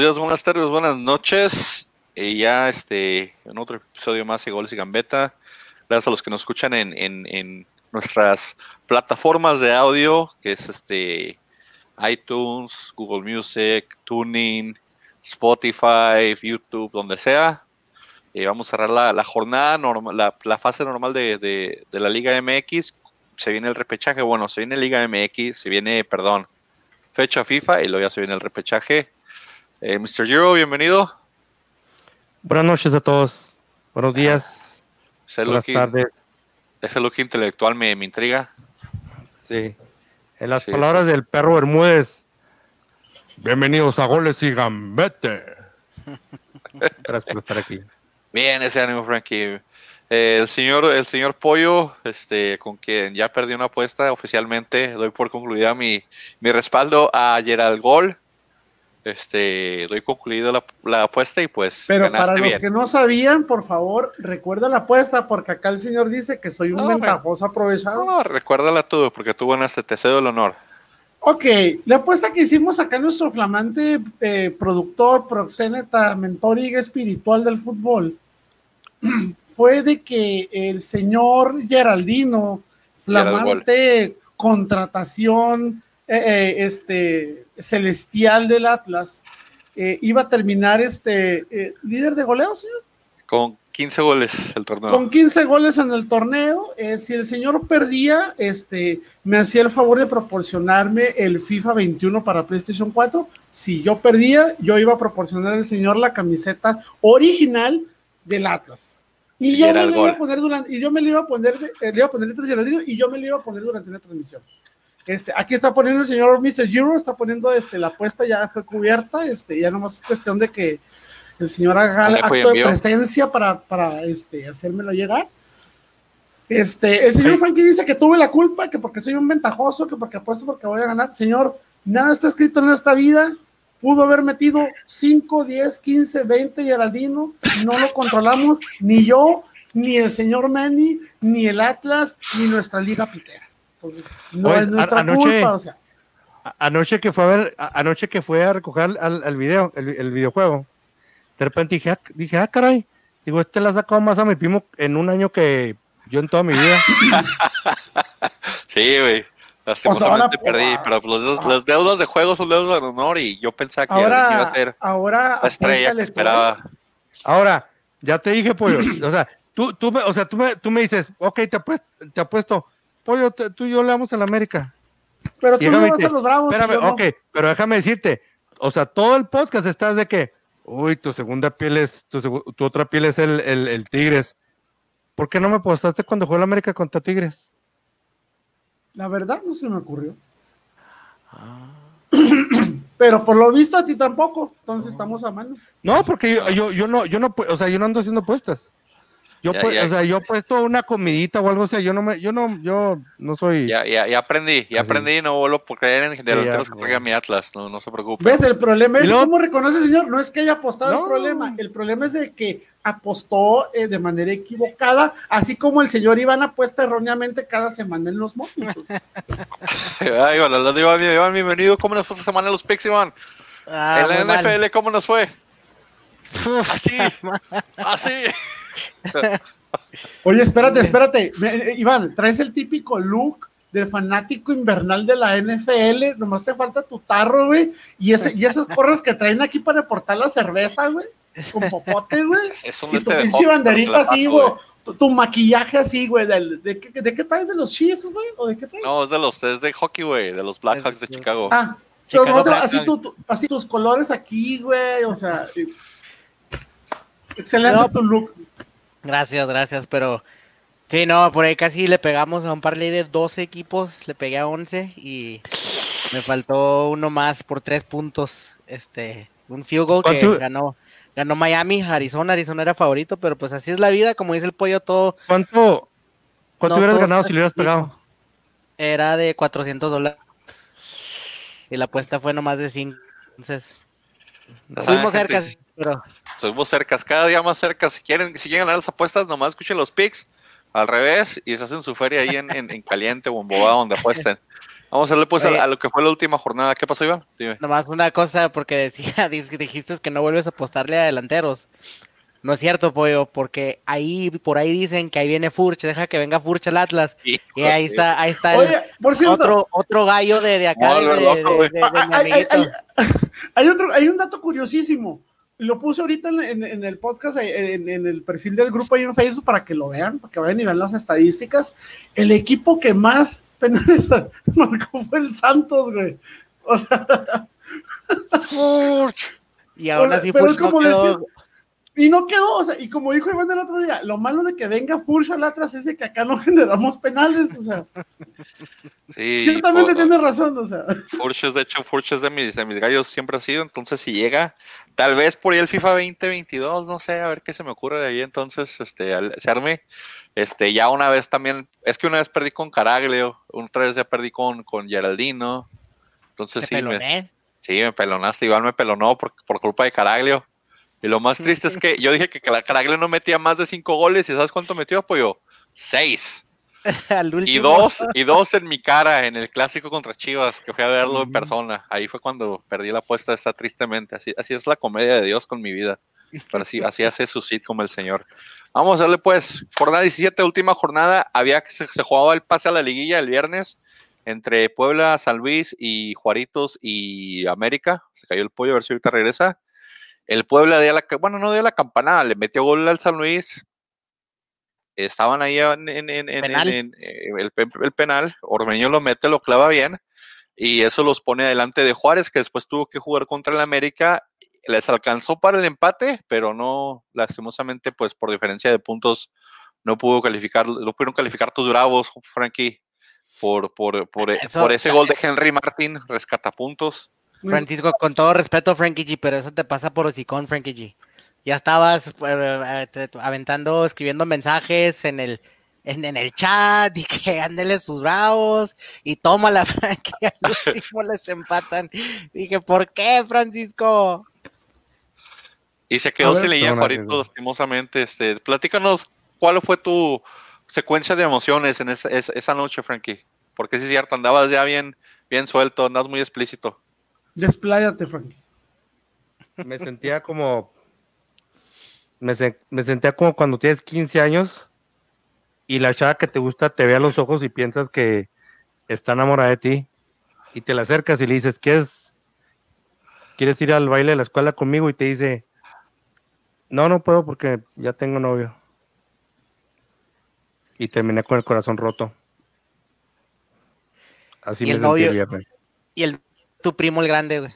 Días, buenas tardes, buenas noches. Y ya este, en otro episodio más de Goles y Gambeta. Gracias a los que nos escuchan en, en, nuestras plataformas de audio, que es este iTunes, Google Music, Tuning, Spotify, YouTube, donde sea. Eh, vamos a cerrar la, la jornada, normal, la, la, fase normal de, de, la Liga MX. Se viene el repechaje, bueno, se viene Liga MX, se viene, perdón, fecha FIFA y luego ya se viene el repechaje. Eh, Mr. Giro, bienvenido. Buenas noches a todos. Buenos días. Ese Buenas look, tardes. ese look intelectual me, me intriga. Sí. En las Sí. palabras del perro Bermúdez. Bienvenidos a Goles y Gambete. Gracias por estar aquí. Bien, ese ánimo, Frankie. Eh, el señor, el señor Pollo, este, con quien ya perdí una apuesta oficialmente, doy por concluida mi, mi respaldo a Gerald Gol. Este, doy concluido la, la apuesta y pues Pero para los bien. que no sabían, por favor, recuerda la apuesta, porque acá el señor dice que soy un No, ventajoso aprovechado. No, recuérdala tú, porque tú ganaste, te cedo el honor. Ok, la apuesta que hicimos acá nuestro flamante eh, productor, proxeneta, mentor y espiritual del fútbol fue de que el señor Geraldino, Gerald flamante contratación eh, eh, este, celestial del Atlas, eh, iba a terminar este eh, líder de goleo, señor. Con 15 goles el torneo. Con 15 goles en el torneo, si el señor perdía, este, me hacía el favor de proporcionarme el FIFA 21 para PlayStation 4. Si yo perdía, yo iba a proporcionar al señor la camiseta original del Atlas. Y, Y yo me el la iba a poner durante, y yo me le iba a poner, le iba a poner Geraldino y yo me le iba a poner durante una transmisión. Este, aquí está poniendo el señor Mr. Euro, está poniendo este, la apuesta ya fue cubierta, este, ya nomás es cuestión de que el señor haga el acto de presencia para, para este, hacérmelo llegar. Este, el señor Sí. Frankie dice que tuve la culpa, que porque soy un ventajoso, que porque apuesto porque voy a ganar. Señor, nada está escrito en esta vida. Pudo haber metido 5, 10, 15, 20 Geraldino. No lo controlamos, ni yo, ni el señor Manny, ni el Atlas, ni nuestra liga pitera. Entonces, no Oye, es nuestra a- anoche- culpa, o sea. Anoche que fue a ver, a- anoche que fue a recoger al, al video, el, el videojuego, de repente dije, ah, dije, ah, caray, digo, este le ha sacado más a mi primo en un año que yo en toda mi vida. Sí, güey. Lastimosamente ahora- perdí, pero pues, los, dedos- los deudas de juego son deudas de honor y yo pensaba que Geraldino iba Ahora, a ser ahora la estrella que esperaba. Ahora, ya te dije, pollo, o sea, tú, tú, me, o sea, tú, me, tú me dices, ok, te apuesto, te apuesto pollo, tú y yo le damos a la América. Pero tú déjame vas a los bravos. Espérame, yo no. ok, pero déjame decirte, o sea, todo el podcast estás de que, uy, tu segunda piel es, tu, otra piel es el, el, el Tigres. ¿Por qué no me apostaste cuando jugó la América contra Tigres? La verdad no se me ocurrió. Ah. Pero por lo visto a ti tampoco, entonces estamos a mano. No, porque yo, yo, yo no, yo no, o sea, yo no ando haciendo apuestas. Yo, Ya, pu- ya. o sea, yo he puesto una comidita o algo, o sea, yo no me, yo no, yo no soy. Ya, ya, ya aprendí, ya Así. aprendí y no vuelvo por creer en delanteros ya, que no. traiga mi Atlas, no, no se preocupe. ¿Ves? El problema es luego- cómo reconoce señor. No es que haya apostado No. el problema. El problema es de que apostó eh, de manera equivocada, así como el señor Iván apuesta erróneamente cada semana en los móviles. Ay, lo digo, Iván, bienvenido. ¿Cómo nos fue esta semana en los picks, Iván? Ah, en la mal. NFL, ¿cómo nos fue? Así, así. Oye, espérate, espérate. Eh, Iván, traes el típico look del fanático invernal de la NFL. Nomás te falta tu tarro, güey. Y, ese, y esas porras que traen aquí para aportar la cerveza, güey. Con popote, güey. Y tu este pinche banderita así, güey. Tu, tu maquillaje así, güey. del- ¿De, qué- ¿De qué traes? ¿De los Chiefs, güey? ¿O de qué traes? No, es de los, es de hockey, güey, de los Blackhawks de Chicago. Ah, Chicago así, tu- tu- así tus colores aquí, güey. O sea, eh, excelente No, tu look. Gracias, gracias, pero sí, no, por ahí casi le pegamos a un parlay de 12 equipos, le pegué a 11 y me faltó uno más por tres puntos, este, un field goal que ganó, ganó Miami, Arizona, Arizona era favorito, pero pues así es la vida, como dice el pollo, todo ¿Cuánto, cuánto No, hubieras todo ganado si le hubieras pegado? era de 400 dólares y la apuesta fue nomás de 5, entonces Ah, estuvimos cerca. Pero Estuvimos cercas, cada día más cerca. Si quieren, si quieren ganar las apuestas, nomás escuchen los picks al revés y se hacen su feria ahí en, en, en caliente o en bobada donde apuesten. Vamos a darle pues a, Oye. a lo que fue la última jornada. ¿Qué pasó, Iván? Dime. Nomás una cosa, porque decía, dijiste que no vuelves a apostarle a delanteros. No es cierto, pollo, porque ahí, por ahí dicen que ahí viene Furch, deja que venga Furch al Atlas. Y ahí está, ahí está el Oye, por cierto, otro, otro gallo de, de acá, de, de- loco, hay otro, hay un dato curiosísimo. Lo puse ahorita en, en- en el podcast, eh, en, en el perfil del grupo ahí en Facebook para que lo vean, para que vayan y vean las estadísticas. El equipo que más penales marcó fue el Santos, güey. O sea, Y aún así pero Furch es como decir- y no quedó, o sea, y como dijo Iván el otro día, lo malo de que venga Furch al atrás es de que acá no generamos penales, o sea, Sí, ciertamente tiene razón, o sea. Furch es, de hecho, Furch es de mis, de mis gallos, siempre ha sido. Entonces, si llega, tal vez por ahí el FIFA 2022, no sé, a ver qué se me ocurre de ahí. Entonces, este, al- se arme. Este, ya una vez también, es que una vez perdí con Caraglio, otra vez ya perdí con, con Geraldino. Entonces, Te sí, me, peloné. sí, me pelonaste. Iván me pelonó por, por culpa de Caraglio. Y lo más triste es que yo dije que Cara- Caraglio no metía más de cinco goles. ¿Y sabes cuánto metió, apoyo? Seis. Y dos, y dos en mi cara en el clásico contra Chivas, que fui a verlo en persona. Ahí fue cuando perdí la apuesta esa tristemente. Así, así es la comedia de Dios con mi vida. Pero así, así hace su sit como el Señor. Vamos a darle pues, jornada 17, última jornada. Había que se, se jugaba el pase a la liguilla el viernes entre Puebla, San Luis y Juaritos y América. Se cayó el pollo, a ver si ahorita regresa. El Puebla dio la, bueno, no dio la campanada, le metió gol al San Luis. Estaban ahí en, en- en- en- Penal. en- eh, el, pe- el penal. Ormeño lo mete, lo clava bien. Y eso los pone adelante de Juárez, que después tuvo que jugar contra el América. Les alcanzó para el empate, pero no, lastimosamente, pues por diferencia de puntos, no pudo calificar, no pudieron calificar tus bravos, Frankie, por, por, por, Eso- por ese gol de Henry Martin, rescata puntos. Francisco, con todo respeto, Frankie G, pero eso te pasa por hocicón, Frankie G. Ya estabas eh, te- aventando, escribiendo mensajes en el, en, en el chat y que ándele sus bravos y toma la Frankie, al último les empatan. Dije, ¿por qué, Francisco? Y se quedó sin Juarito, Diego. lastimosamente. Este, platícanos cuál fue tu secuencia de emociones en esa, esa- noche, Frankie. Porque sí es cierto, andabas ya bien, bien suelto, andabas muy explícito. Despláyate, Frankie. Me sentía como. Me, se- me sentía como cuando tienes 15 años y la chava que te gusta te ve a los ojos y piensas que está enamorada de ti y te la acercas y le dices, ¿quieres, ¿quieres ir al baile de la escuela conmigo? Y te dice, no, no puedo porque ya tengo novio. Y terminé con el corazón roto. Así Y me el novio-. Y el tu primo el grande, güey.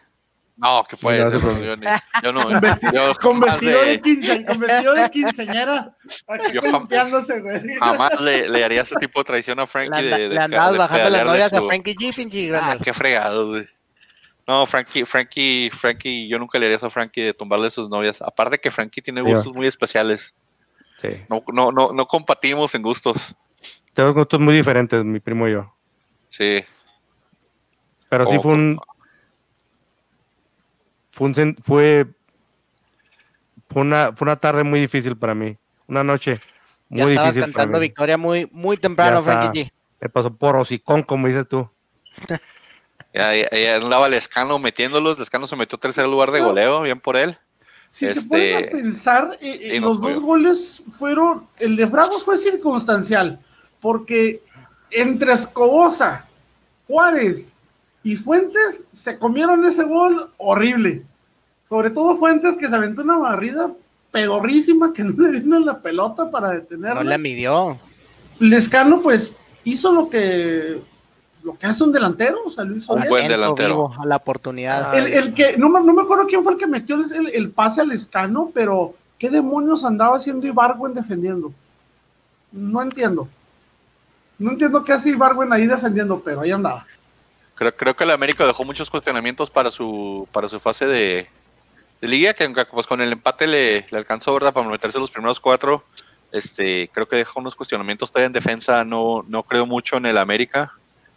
No, que puede ser, no, yo, ni- yo no. Con, vesti- yo con jamás vestido le- de quince, con vestido de quinceañera, Yo jam- limpiándose, güey. Jamás le, le haría ese tipo de traición a Frankie. anda- de, de, le andabas de bajando las novias a su- Frankie G, Ah, qué fregados, güey. No, Frankie, Frankie, Frankie, yo nunca le haría eso a Frankie de tumbarle sus novias. Aparte que Frankie tiene gustos muy especiales. Sí. No, no, no, no compatimos en gustos. Tenemos gustos muy diferentes, mi primo y yo. Sí. Pero sí fue un, fue, un fue, fue una, fue una tarde muy difícil para mí. Una noche muy Ya estabas difícil para cantando mí. victoria muy, muy temprano. Frankie G. Me pasó por hocicón, como dices tú. Ya, ya- ya andaba Lescano metiéndolos. Lescano se metió tercer lugar de goleo, bien por él. Si se Este- ponen a pensar, eh, eh, Sí, no los fue. dos goles fueron, el de Bravos fue circunstancial, porque entre Escobosa, Juárez y Fuentes se comieron ese gol horrible. Sobre todo Fuentes que se aventó una barrida pedorrísima que no le dieron la pelota para detenerla. No la midió. Lescano pues hizo lo que lo que hace un delantero, o sea, lo hizo Un bien. buen delantero. vivo a la oportunidad. El, el que, no, me- no me acuerdo quién fue el que metió el, el pase al escano, pero ¿qué demonios andaba haciendo Ibargüen defendiendo? No entiendo. No entiendo qué hace Ibargüen ahí defendiendo, pero ahí andaba. Creo, creo que el América dejó muchos cuestionamientos para su, para su fase de, de liga, que pues con el empate le, le alcanzó, ¿verdad? Para meterse los primeros cuatro. Este, creo que dejó unos cuestionamientos todavía en defensa. No, no creo mucho en el América.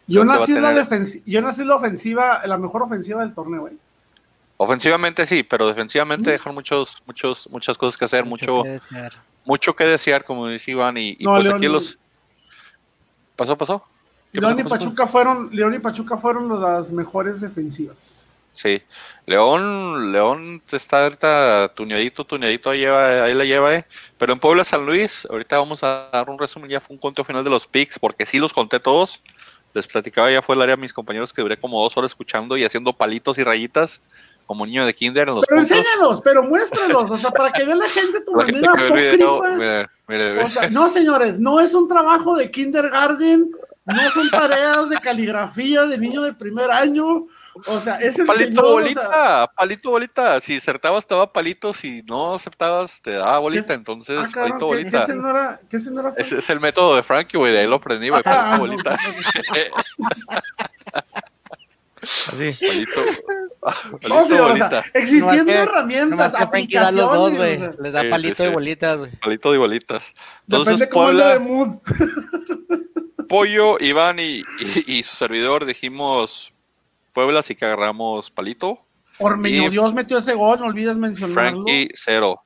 Yo nací, en la tener- defensi- yo nací en la ofensiva, la mejor ofensiva del torneo, ¿eh? Ofensivamente sí, pero defensivamente Mm. dejan muchos, muchos, muchas cosas que hacer, mucho, que desear. mucho que desear, como dice Iván, y, y No, pues León, aquí los. ¿Pasó, pasó? ¿Qué León y? Pachuca fueron, León y Pachuca fueron las mejores defensivas. Sí. León, León está ahorita tuneadito, tuneadito, ahí, lleva, ahí la lleva, eh. Pero en Puebla San Luis, ahorita vamos a dar un resumen, ya fue un conteo final de los picks, porque sí los conté todos. Les platicaba, ya fue el área de mis compañeros que duré como dos horas escuchando y haciendo palitos y rayitas como niño de kinder en los Pero puntos. enséñalos, pero muéstralos, o sea, para que vea la gente tu La manera que ve el video, apócrifa. mira, mira, mira. O sea, no, señores, no es un trabajo de kindergarten, no son tareas de caligrafía de niño de primer año. O sea, es el palito señor, o bolita, sea, palito bolita. Si acertabas te daba palito, si no aceptabas te daba bolita. ¿Qué- Entonces, ah, cabrón, palito ¿qué, bolita. qué señora, qué señora es el método de Frankie, güey. De ahí lo aprendí, güey. Ah, Palito bolita. Así. Palito, No, palito señor, o bolita. sea, existiendo que- herramientas, da los dos, güey. aplicaciones, o sea, Les da Sí, palito sí, de sí. bolitas, güey. Palito de bolitas. Entonces, depende cómo ande de Puebla, mood. Pollo, Iván y, y, y su servidor dijimos Puebla, así que agarramos palito. Ormeño Y- Dios metió ese gol, no olvides mencionarlo. Frankie, cero.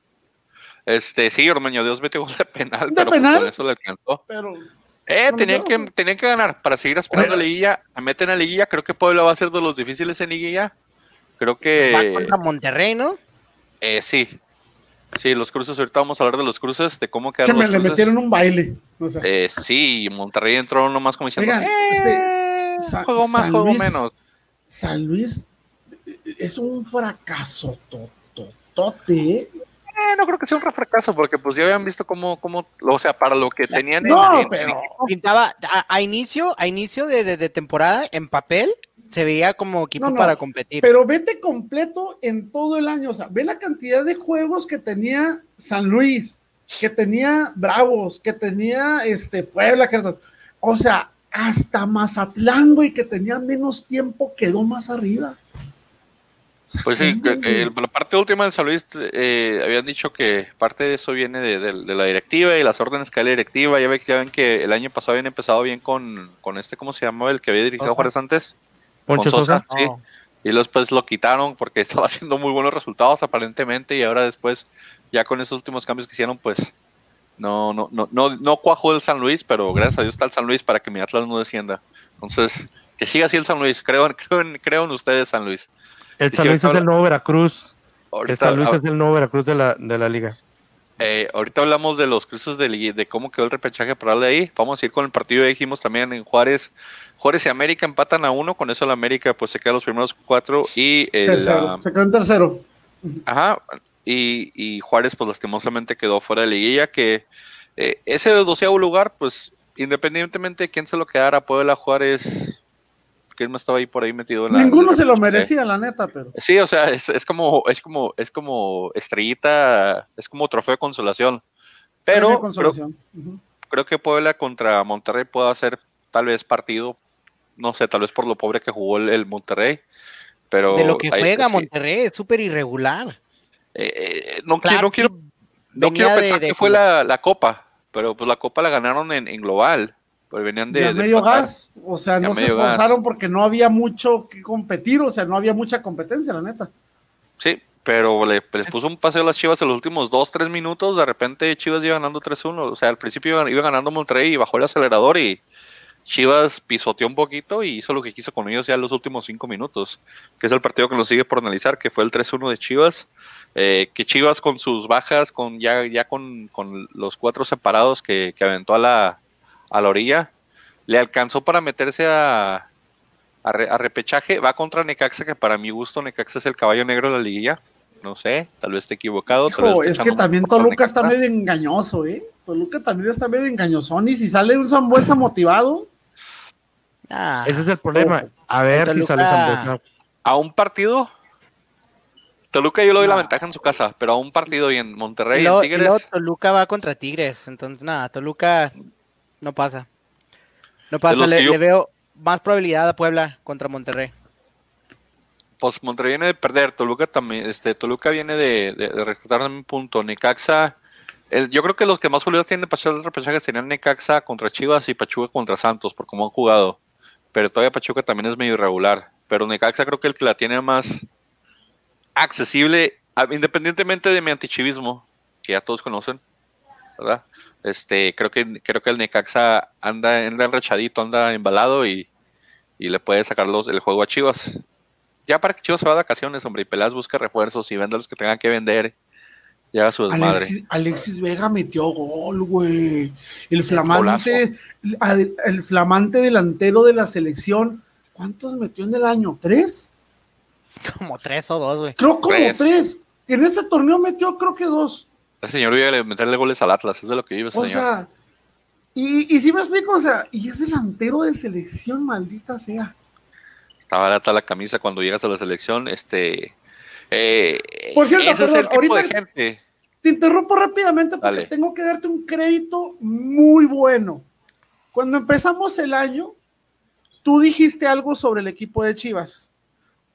Este, sí, Ormeño Dios metió gol de penal, ¿De pero pues penal? con eso le alcanzó. Pero Eh, tenían que, tenían que ganar para seguir aspirando a Bueno. liguilla. Se meten a liguilla. Creo que Puebla va a ser de los difíciles en liguilla. Creo Va que contra Monterrey, ¿no? eh, sí. Sí, los cruces. Ahorita vamos a hablar de los cruces, de cómo que quedaron me los le cruces. metieron un baile. O sea, Eh, sí, Monterrey entró nomás como diciendo, Oigan, eh, este, Sa- juego más, San juego Luis- menos. San Luis eh, es un fracaso tototote. Eh, no creo que sea un fracaso, porque pues ya habían visto cómo, cómo o sea, para lo que tenían en- No, en- pero Pintaba a, a inicio, a inicio de, de- de temporada, en papel, se veía como equipo No, no, para competir. Pero vete completo en todo el año. O sea, ve la cantidad de juegos que tenía San Luis, que tenía Bravos, que tenía este Puebla, que, o sea, hasta Mazatlán, güey, que tenía menos tiempo, quedó más arriba. Pues sí, la parte última de San Luis eh, habían dicho que parte de eso viene de, de- de la directiva y las órdenes que da la directiva. Ya, ve, ya ven que el año pasado habían empezado bien con, con este, ¿cómo se llamaba? El que había dirigido Sosa. Juárez antes. Poncho Con Sosa. Sosa. sí. No. Y después lo quitaron porque estaba haciendo muy buenos resultados aparentemente y ahora después, ya con esos últimos cambios que hicieron, pues no, no, no, no, no cuajó el San Luis, pero gracias a Dios está el San Luis para que mi Atlas no descienda. Entonces, que siga así el San Luis. Creo, en- creo, en, creo en ustedes, San Luis. El San Luis es el nuevo Veracruz. El San Luis es el nuevo Veracruz de la, de la liga. eh, ahorita hablamos de los cruces de, de cómo quedó el repechaje para de ahí. Vamos a ir con el partido. Ya dijimos también en Juárez. Juárez y América empatan a uno. Con eso la América pues se queda los primeros cuatro. Y el, Tercero, ah, se quedó en tercero. Ajá, y, y Juárez pues lastimosamente quedó fuera de liguilla, que eh, ese doceavo lugar, pues independientemente de quién se lo quedara, Puebla, Juárez, ¿quién más estaba ahí por ahí metido? En la, Ninguno se lo merecía, la neta, pero. Sí, o sea, es, es como, es como, es como estrellita, es como trofeo de consolación. Pero creo, que Puebla contra Monterrey puede hacer tal vez partido, no sé, tal vez por lo pobre que jugó el, el Monterrey. Pero de lo que juega pues, sí. Monterrey, es súper irregular. Eh, eh, no, quiero, no quiero No pensar de que fue la, la copa, pero pues la copa la ganaron en, en global. Pues venían de, de medio empatar. gas, o sea, Ya no se gas. esforzaron porque no había mucho que competir, o sea, no había mucha competencia, la neta. Sí, pero le- les puso un paseo a las Chivas en los últimos 2-3 minutos. De repente Chivas iba ganando 3-1. O sea, al principio iba, iba ganando Monterrey y bajó el acelerador y Chivas pisoteó un poquito y hizo lo que quiso con ellos ya en los últimos 5 minutos. Que es el partido que nos sigue por analizar, que fue el 3-1 de Chivas. Eh, que Chivas con sus bajas, con ya, ya con, con los cuatro separados que, que aventó a la, a la orilla, le alcanzó para meterse a, a, re- a repechaje. Va contra Necaxa, que para mi gusto Necaxa es el caballo negro de la liguilla. No sé, tal vez esté equivocado. tal vez Hijo, esté es que también Toluca está medio engañoso, ¿eh? Toluca también está medio engañosón y si sale un Zambuesa motivado, Ah, Ese es el problema. A ver si sale Zambuesa. A un partido. Toluca yo le doy la ventaja en su casa, pero a un partido y en Monterrey, luego, en Tigres. Toluca va contra Tigres, entonces nada, Toluca no pasa. No pasa, le, que yo- le veo más probabilidad a Puebla contra Monterrey. Pues Monterrey viene de perder, Toluca también, este, Toluca viene de, de, de rescatar un punto. Necaxa, el- yo creo que los que más probabilidades tienen de pasar el repechaje serían Necaxa contra Chivas y Pachuca contra Santos, por cómo han jugado. Pero todavía Pachuca también es medio irregular. Pero Necaxa creo que el que la tiene más accesible, a- independientemente de mi antichivismo, que ya todos conocen, ¿verdad? Este, creo que creo que el Necaxa anda, anda enrachadito, anda embalado y, y le puede sacar los, el juego a Chivas. Ya para que Chivas se va de vacaciones, hombre, y Pelas busca refuerzos y venda los que tengan que vender. Ya su desmadre. Alexis, Alexis Vega metió gol, güey. El flamante, el, el flamante delantero de la selección. ¿Cuántos metió en el año? ¿Tres? Como tres o dos, güey. Creo como Tres. tres. En ese torneo metió creo que dos. El señor vive a meterle goles al Atlas, es de lo que vive ese O señor. sea, y, y si me explico, o sea, y es delantero de selección, maldita sea. Está barata la camisa cuando llegas a la selección. Este, eh, Por cierto, ese es el tipo de ahorita- gente. Te interrumpo rápidamente porque Dale. tengo que darte un crédito muy bueno. Cuando empezamos el año, tú dijiste algo sobre el equipo de Chivas.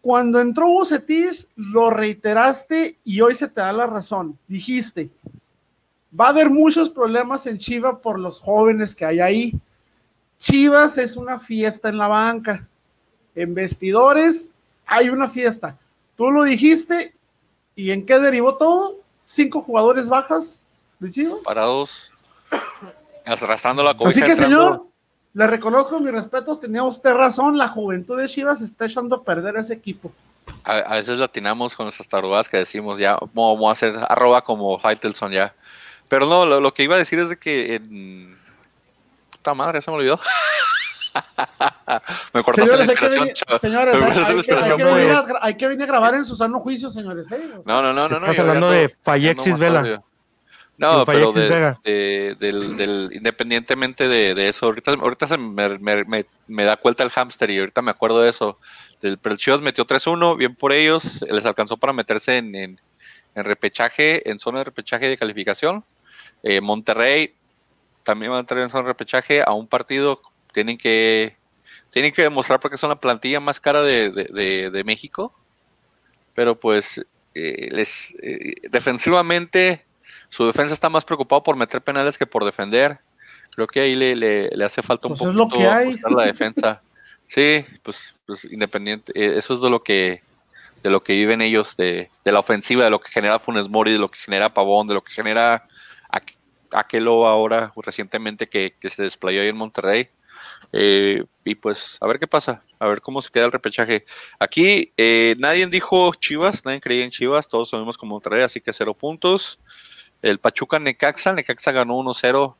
Cuando entró Bucetich, lo reiteraste y hoy se te da la razón. Dijiste, va a haber muchos problemas en Chivas por los jóvenes que hay ahí. Chivas es una fiesta en la banca. En vestidores hay una fiesta. Tú lo dijiste y ¿en qué derivó todo? Cinco jugadores bajas de Chivas. Parados. Arrastrando la cobija. Así que, entrando- señor, le reconozco mis respetos, tenía usted razón, la juventud de Chivas está echando a perder a ese equipo. A, a veces latinamos con nuestras tarugadas que decimos ya, vamos a hacer arroba como Faitelson ya. Pero no, lo, lo que iba a decir es de que en... Puta madre, se me olvidó. me cortaste la Señores, hay que, inspiración, venir, chava. señores, hay- la hay que- hay venir a, gra- hay que venir a grabar en su sano juicio, señores. ¿eh? O sea, No, no, no, no. no Estás hablando ando- de Fallexis Vela. No, pero de, del, del- independientemente de, de eso, ahorita, ahorita se me, me- da cuenta el hámster y ahorita me acuerdo de eso. Pero el Chivas metió 3-1, bien por ellos, les alcanzó para meterse en, en- en repechaje, en zona de repechaje de calificación. Eh, Monterrey también va a entrar en zona de repechaje a un partido, tienen que tienen que demostrar porque son la plantilla más cara de, de- de- de México, pero pues eh, les eh, defensivamente su defensa está más preocupado por meter penales que por defender. Creo que ahí le, le- le hace falta un Pues es lo poquito que hay. ajustar la defensa. Sí, pues, pues independiente, eh, eso es de lo que de lo que viven ellos, de, de la ofensiva, de lo que genera Funes Mori, de lo que genera Pavón, de lo que genera Aqu- Aquelo ahora recientemente que, que se desplayó ahí en Monterrey. Eh, y pues a ver qué pasa, a ver cómo se queda el repechaje. Aquí eh, nadie dijo Chivas, nadie creía en Chivas, todos sabemos como Monterrey, así que cero puntos. El Pachuca Necaxa, Necaxa ganó 1-0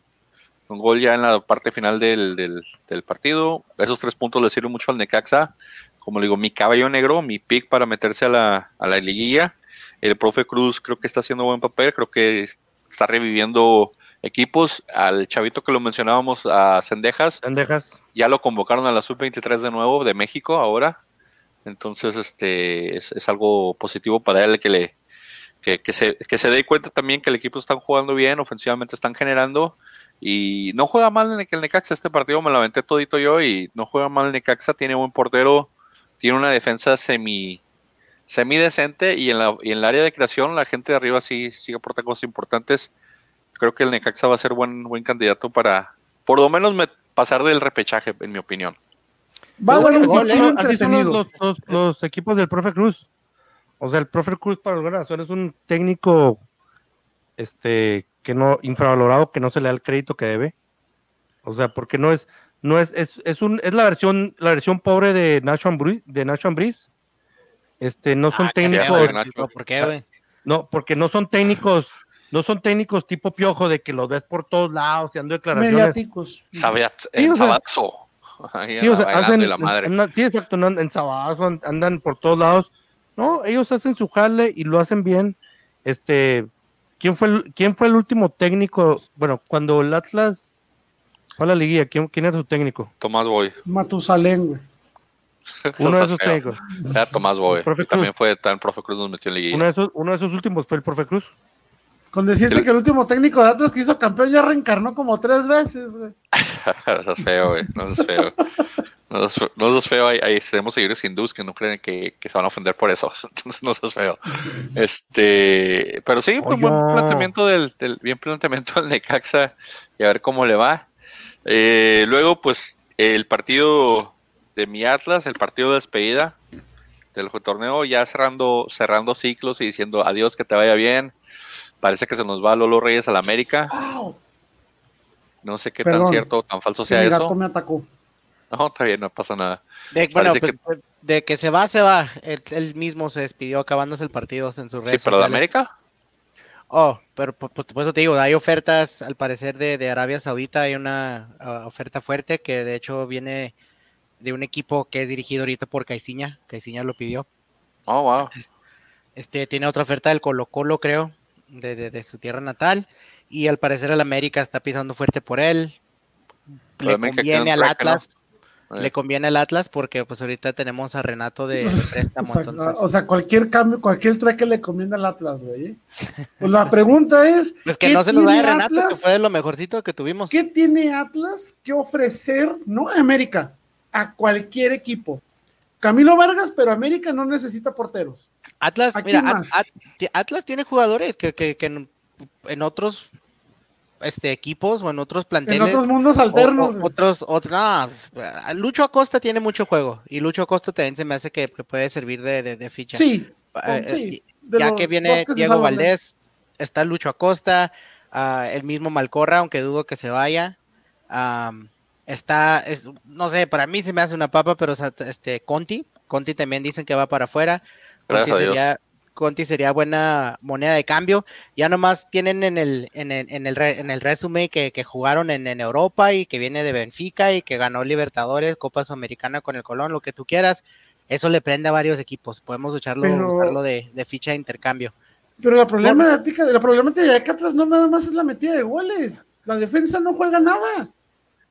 con gol ya en la parte final del, del- del partido. Esos tres puntos le sirven mucho al Necaxa. Como le digo, mi caballo negro, mi pick para meterse a la, a la liguilla. El profe Cruz creo que está haciendo buen papel, creo que está reviviendo equipos. Al chavito que lo mencionábamos, a Cendejas, Pendejas. ya lo convocaron a la sub-23 de nuevo de México ahora. Entonces, este es, es algo positivo para él que le que, que se, que se dé cuenta también que el equipo están jugando bien, ofensivamente están generando y no juega mal en el Necaxa. Este partido me lo aventé todito yo y no juega mal el Necaxa, tiene buen portero, tiene una defensa semi semi decente y en la y en el área de creación la gente de arriba sí sí aporta cosas importantes. Creo que el Necaxa va a ser buen buen candidato para por lo menos me- pasar del repechaje en mi opinión. Va a haber un partido los- así son entretenido. los, los- los equipos del profe Cruz. O sea, el profe Cruz, por alguna razón, es un técnico este que no infravalorado, que no se le da el crédito que debe. O sea, porque no es, no es, es, es un, es la versión, la versión pobre de Nacho Ambriz, de Nacho Ambriz. Este, no son Ah, técnicos, no, ¿Por qué, güey? no, porque no son técnicos, no son técnicos tipo piojo de que los ves por todos lados y dando declaraciones. Mediáticos. Sí, en o sea- Sabazo. Ahí Sí, o sea, hacen, y la madre. andan- sí, exacto, andan en Sabazo, an- andan por todos lados. No, ellos hacen su jale y lo hacen bien. Este, ¿quién fue el, quién fue el último técnico? Bueno, cuando el Atlas fue a la liguilla, ¿quién, quién era su técnico? Tomás Boy. Matusalén, güey. Uno de esos técnicos. Era Tomás Boy. También fue, también profe Cruz nos metió en liguilla. Uno de esos, uno de esos últimos fue el profe Cruz. Con decirte El- que el último técnico de Atlas que hizo campeón ya reencarnó como tres veces, güey. Eso es feo, güey. No es feo. No es, no es feo. Hay, hay, tenemos seguidores hindús que no creen que, que se van a ofender por eso. Entonces no es feo. Este, pero sí, un buen planteamiento del, del bien planteamiento del Necaxa y a ver cómo le va. Eh, luego, pues, el partido de mi Atlas, el partido de despedida del torneo, ya cerrando, cerrando ciclos y diciendo adiós, que te vaya bien. Parece que se nos va Lolo Reyes al América. Wow. No sé qué Perdón. tan cierto o tan falso Sí, sea mi gato eso. me atacó. No, está bien, no pasa nada. De, bueno, Parece pues, de que se va, se va. Él, él mismo se despidió acabándose el partido en sus Sí, redes pero de. América. Oh, pero por, por por eso te digo, hay ofertas al parecer de, de Arabia Saudita, hay una ah, oferta fuerte que de hecho viene de un equipo que es dirigido ahorita por Caiciña, Caiciña lo pidió. Oh, wow. Este tiene otra oferta del Colo Colo, creo, de, de- de su tierra natal, y al parecer el América está pisando fuerte por él. Pero Le América conviene al. Atlas, Eh. le conviene al Atlas porque pues ahorita tenemos a Renato de, de O préstamo, sea, o sea, cualquier cambio, cualquier track que le conviene al Atlas, güey. ¿eh? Pues la pregunta es: pues que ¿qué no se nos vaya Renato, que Atlas? fue de lo mejorcito que tuvimos. ¿Qué tiene Atlas que ofrecer, no a América, a cualquier equipo? Camilo Vargas, pero América no necesita porteros. Atlas, ¿A mira, At-? At- Atlas tiene jugadores que, que- que en, en otros este, equipos o en otros En planteles. otros mundos alternos. o- otros, otros, no, pues, Lucho Acosta tiene mucho juego y Lucho Acosta también se me hace que, que puede servir de, de- de ficha. sí, Eh, sí, eh, de ya que viene Diego Valdés, está Lucho Acosta, ah, el mismo Malcorra, aunque dudo que se vaya. Está, es- no sé, para mí se me hace una papa, pero este Conti, Conti también dicen que va para afuera. Conti Gracias a Dios. sería, Conti sería buena moneda de cambio. Ya nomás tienen en el, en el, en el, re- en el resumen que, que jugaron en, en Europa y que viene de Benfica y que ganó Libertadores, Copa Sudamericana con el Colón, lo que tú quieras. Eso le prende a varios equipos. Podemos usarlo, Pero- usarlo de, de ficha de intercambio. Pero la problemática, la problemática de acá atrás no nada más es la metida de goles. La defensa no juega nada.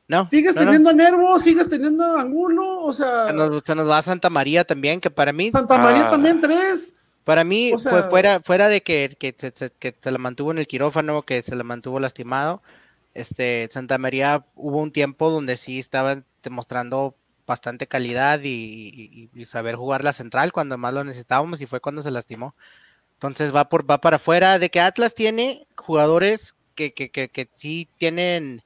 No, Sigues no, no. teniendo a Nervo, sigues teniendo a Angulo, o sea, Se nos, se nos va a Santa María también, que para mí, Santa María Ah. también tres. para mí o sea- fue fuera, fuera de que, que, se, se- que se la mantuvo en el quirófano, que se la mantuvo lastimado. Este, Santa María hubo un tiempo donde sí estaba demostrando bastante calidad y, y- y saber jugar la central cuando más lo necesitábamos y fue cuando se lastimó. Entonces va por va para afuera de que Atlas tiene jugadores que, que, que, que sí tienen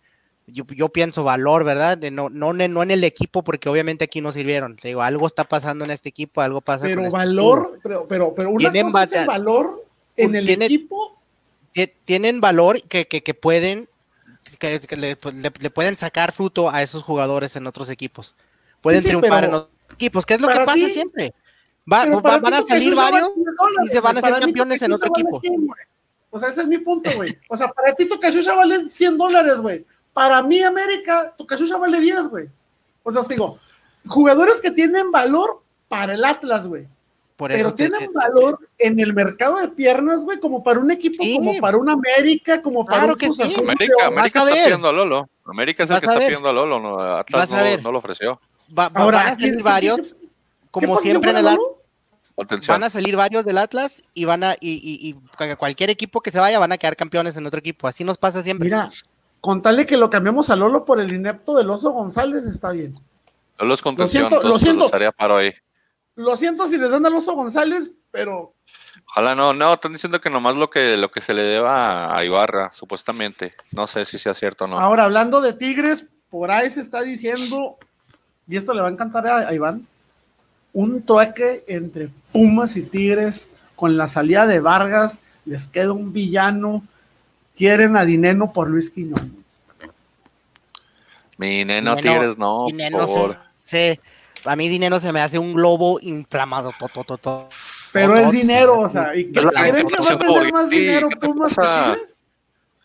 yo, yo pienso valor, ¿verdad? De no, no, no en el equipo, porque obviamente aquí no sirvieron. Te digo, algo está pasando en este equipo, algo pasa Pero con este valor, pero, pero, pero una Tienen cosa es el bata- valor en el tiene- equipo. ti- tienen valor que, que, que pueden que, que le, pues, le- le pueden sacar fruto a esos jugadores en otros equipos. Pueden Sí, sí, triunfar en otros equipos, que es lo que pasa ti- siempre. Va- va- van a salir varios 100 dólares, y se van a hacer campeones en otro vale equipo. 100, güey. O sea, ese es mi punto, güey. O sea, para ti tu Cachucha vale 100 dólares, güey. Para mí, América, tu Cachucha vale 10, güey. O sea, te digo, jugadores que tienen valor para el Atlas, güey. por Pero te- tienen te- valor en el mercado de piernas, güey, como para un equipo, Sí. como para un América, como para Claro un que Cruz sí. América. América vas a está ver. pidiendo a Lolo. América es el que está ver. pidiendo a Lolo. No, Atlas no, lo ofreció. va- va- Ahora, van a ¿quién- salir varios, ¿Qué como siempre en el? Atención. van a salir varios del Atlas y van a y, y- y cu- cualquier equipo que se vaya van a quedar campeones en otro equipo. Así nos pasa siempre. Mira, con tal de que lo cambiamos a Lolo por el inepto del Oso González, está bien. Lolo es contención, siento, lo siento. los haría paro ahí. Lo siento si les dan al Oso González, pero Ojalá no, no, están diciendo que nomás lo que, lo que se le deba a Ibarra, supuestamente. No sé si sea cierto o no. ahora hablando de Tigres, por ahí se está diciendo, y esto le va a encantar a, a Iván, un trueque entre Pumas y Tigres con la salida de Vargas, les queda un villano, quieren a Dineno por Luis Quiñones. Mi neno Dineno- Tigres no, Dinero por se- favor. se- a mí dinero se me hace un globo inflamado. to, to, to, to. Pero es dinero, o sea, ¿y qué, ¿creen que va a por más dinero ¿qué te Pumas que? Tigres?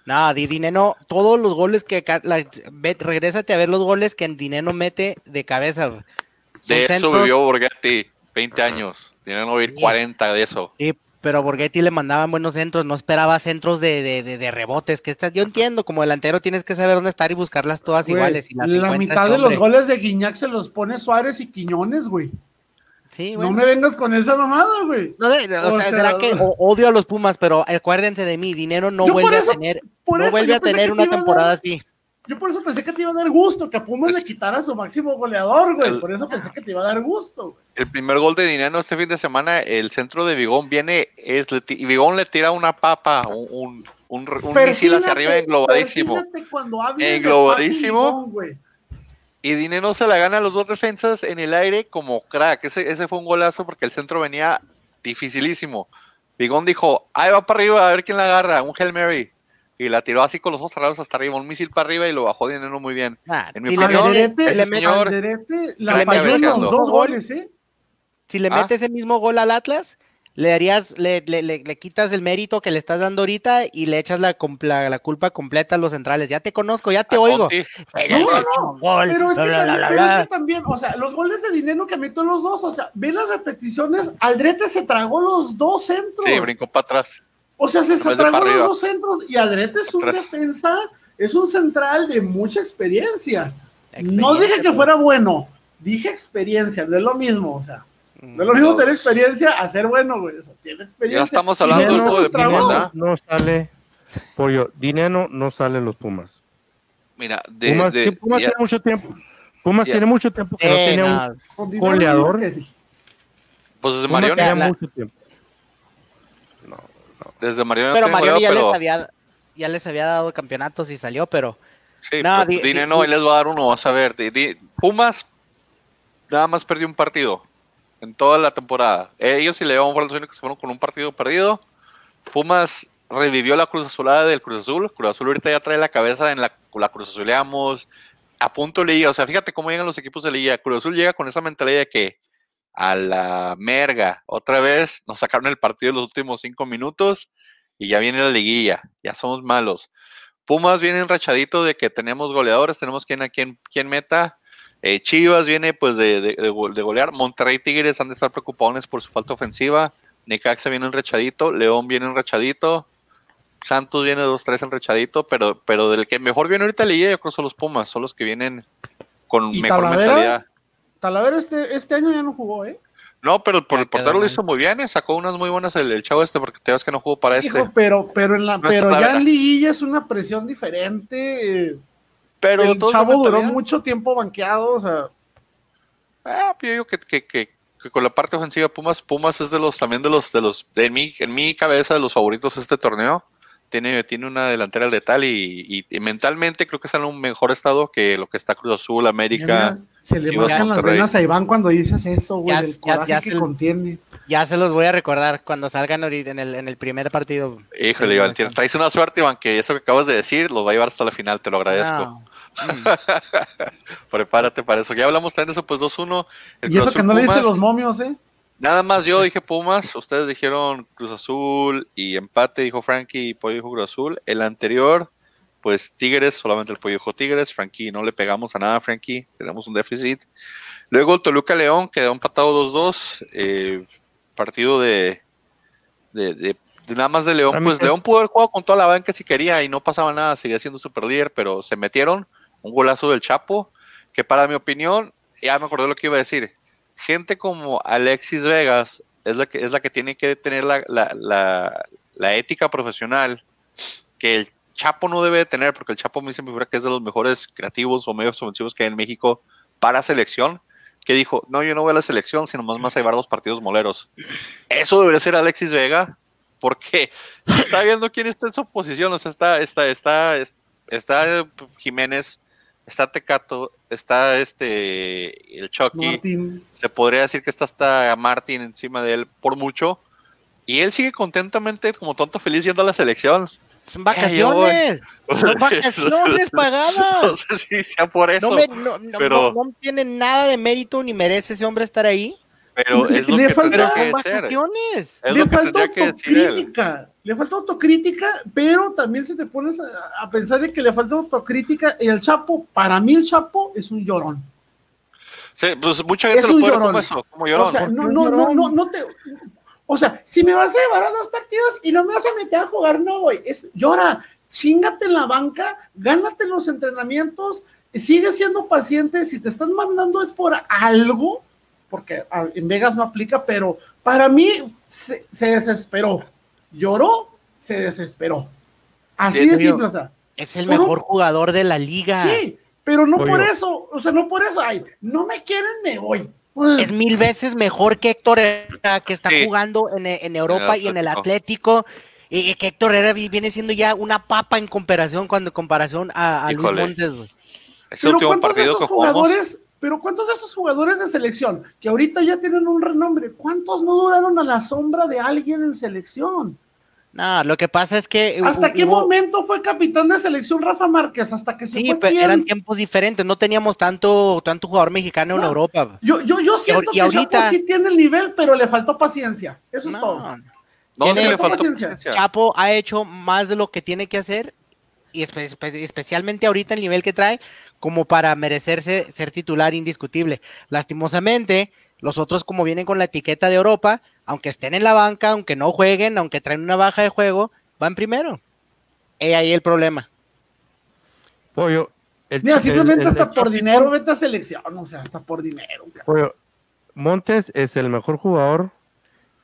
No, di dinero, todos los goles que la, ve, regrésate a ver los goles que en dinero mete de cabeza. Son De eso centros, vivió Borghetti, 20 años. Tienen que vivir Sí. 40 de eso. Sí, pero Borghetti le mandaban buenos centros, no esperaba centros de, de, de, de rebotes. Que estas, yo entiendo, como delantero tienes que saber dónde estar y buscarlas todas Güey, iguales. Y las la mitad de los goles de Guiñac se los pone Suárez y Quiñones, güey. Sí, No bueno. me vengas con esa mamada, güey. No o, O sea, sea, será que odio a los Pumas, pero acuérdense de mí, dinero no vuelve eso- a tener, no vuelve a tener una temporada así. Yo por eso pensé que te iba a dar gusto, que a Pumas le quitara su máximo goleador, güey. Por eso pensé que te iba a dar gusto, güey. El primer gol de Dinero este fin de semana, el centro de Vigón viene, es, le y Vigón le tira una papa, un, un, un, un misil hacia arriba englobadísimo. cuando Englobadísimo. Güey. Y Dinero se la gana a los dos defensas en el aire como crack. Ese, ese fue un golazo porque el centro venía dificilísimo. Vigón dijo, ahí va para arriba, a ver quién la agarra, un Hail Mary. Y la tiró así con los ojos cerrados hasta arriba, un misil para arriba y lo bajó Dinero muy bien. Ah, En mi si, le opinión, Alderete, ese le señor Alderete la trae falló en los dos goles, ¿eh? si le Ah. mete ese mismo gol al Atlas, le darías, le, le- le- le quitas el mérito que le estás dando ahorita y le echas la, la, la culpa completa a los centrales. Ya te conozco, ya te A oigo. Conti. No, no, no. Gol, Pero es, que también, bla, pero es bla. que también, o sea, los goles de dinero que metió los dos, o sea, ve las repeticiones, Aldrete se tragó los dos centros. Sí, brincó para atrás. O sea, se, tragó los dos centros y Aldrete es un Atrás. defensa, es un central de mucha experiencia. No dije que fuera bueno, dije experiencia, no es lo mismo, o sea, Mm. no es lo mismo Todo. tener experiencia a ser bueno, güey, o sea, tiene experiencia. Ya estamos hablando de Dineno juego de. Pumas, ¿ah? no sale, pollo, dinero no sale en los Pumas. Mira, de, Pumas, de- Pumas ya- tiene mucho tiempo. Pumas Ya. tiene mucho tiempo que no tiene un no, goleador. digo que sí. pues Pumas Marioni, tiene la- mucho tiempo. Desde Marioni no Pero Marioni ya les había ya les había dado campeonatos y salió, pero Sí, No, di- Dine di- no, él les va a dar uno, vas a ver. Di- Pumas nada más perdió un partido en toda la temporada. Ellos y León fueron los únicos que fueron con un partido perdido. Pumas revivió la Cruz Azulada del Cruz Azul. Cruz Azul ahorita ya trae la cabeza en la, la Cruz Azuleamos. A punto de liga. O sea, fíjate cómo llegan los equipos de liga. Cruz Azul llega con esa mentalidad de que a la merga, otra vez nos sacaron el partido en los últimos cinco minutos y ya viene la liguilla. Ya somos malos. Pumas viene enrachadito de que tenemos goleadores, tenemos quien a quien, quien meta. Eh, Chivas viene pues de, de- de go- de golear. Monterrey Tigres han de estar preocupados por su falta ofensiva. Necaxa viene enrachadito. León viene enrachadito. Santos viene 2-3 enrachadito. Pero, pero del que mejor viene ahorita la liga, yo creo que son los Pumas. Son los que vienen con ¿Y mejor mentalidad. Talavera este, este año ya no jugó, ¿eh? No, pero por el portero lo hizo muy bien. eh, Sacó unas muy buenas el, el chavo este porque te ves que no jugó para este. Hijo, pero, pero, en la, No pero ya en liguilla es una presión diferente. eh, pero el chavo duró mucho tiempo banqueado, o sea, Ah, yo digo que, que, que, que con la parte ofensiva Pumas, Pumas es de los también de los de los de mi en mi cabeza de los favoritos de este torneo. Tiene, tiene una delantera letal y, y- y mentalmente creo que está en un mejor estado que lo que está Cruz Azul, América. mira, se le bajan las venas a Iván cuando dices eso, güey, ya- coraje ya que se- contiene. ya se los voy a recordar cuando salgan ahorita en el, en el primer partido. Híjole, Iván, traes una suerte, Iván, que eso que acabas de decir lo va a llevar hasta la final, te lo agradezco. No. Mm. Prepárate para eso. Ya hablamos también de eso, pues 2-1. El Y eso Cruz que no le diste Pumas. los momios, ¿eh? Nada más yo dije Pumas, ustedes dijeron Cruz Azul y empate, dijo Frankie y Pollo dijo Cruz Azul. El anterior, pues Tigres, solamente el Pollo Tigres. Frankie, no le pegamos a nada, Frankie, tenemos un déficit. Luego el Toluca León quedó empatado 2-2. eh, partido de, de, de- de nada más de León. Pues León pudo haber jugado con toda la banca si quería y no pasaba nada, seguía siendo super líder, pero se metieron. Un golazo del Chapo, que para mi opinión, ya me acordé lo que iba a decir gente como Alexis Vegas es la que, es la que tiene que tener la, la- la- la ética profesional que el Chapo no debe de tener, porque el Chapo me dice que es de los mejores creativos o medios ofensivos que hay en México para selección, que dijo, no, yo no voy a la selección, sino más más a llevar dos partidos moleros. Eso debería ser Alexis Vega, porque se está viendo quién está en su posición, o sea, está, está, está, está, Jiménez, está Tecato, está este el Chucky, Martín. se podría decir que está hasta Martin encima de él por mucho. Y él sigue contentamente, como tonto feliz, yendo a la selección. Son vacaciones. Son vacaciones No pagadas. sé si sea por eso, No, me- no- no- pero- no- no tiene nada de mérito ni merece ese hombre estar ahí. pero Le- es lo le que falta- vacaciones. Es le lo que falta autocrítica, le falta autocrítica, pero también se te pones a, a pensar de que le falta autocrítica y el Chapo, para mí el Chapo es un llorón. Sí, pues mucha gente Es lo un puede ver llorón. como eso, como llorón. O sea, ¿por no, no, no, no, no te. O sea, si me vas a llevar a dos partidos y no me vas a meter a jugar, no, güey. Es, llora, chingate en la banca, gánate los entrenamientos, sigue siendo paciente. Si te están mandando es por algo, porque en Vegas no aplica, pero para mí se, se desesperó. Lloró, se desesperó. Así Sí, de simple, o sea. Es el mejor jugador de la liga. Sí, pero no Oye. por eso, o sea, no por eso. Ay, no me quieren, me voy. Es mil veces mejor que Héctor Herrera, que está Sí. jugando en, en Europa y en el Atlético. Y que Héctor Herrera vi- viene siendo ya una papa en comparación cuando en comparación a, a Luis Híjole. Montes, güey. Ese Pero último ¿cuántos de esos que jugadores, pero cuántos de esos jugadores de selección que ahorita ya tienen un renombre, cuántos no duraron a la sombra de alguien en selección? No, lo que pasa es que. ¿Hasta qué momento fue capitán de selección Rafa Márquez? Hasta que se sí, fue pero eran tiempos diferentes. No teníamos tanto, tanto jugador mexicano en. Europa. Yo, yo, yo siento y que ahorita- Chapo sí tiene el nivel, pero le faltó paciencia. Eso es No, todo. No, sí le faltó paciencia. paciencia. Chapo ha hecho más de lo que tiene que hacer, y espe- espe- especialmente ahorita el nivel que trae, como para merecerse ser titular indiscutible. Lastimosamente, los otros como vienen con la etiqueta de Europa, aunque estén en la banca, aunque no jueguen, aunque traen una baja de juego, van primero. He ahí el problema. Pollo. el- Mira, simplemente el- hasta el- por dinero vete a selección, o sea, hasta por dinero. Pollo, Montes es el mejor jugador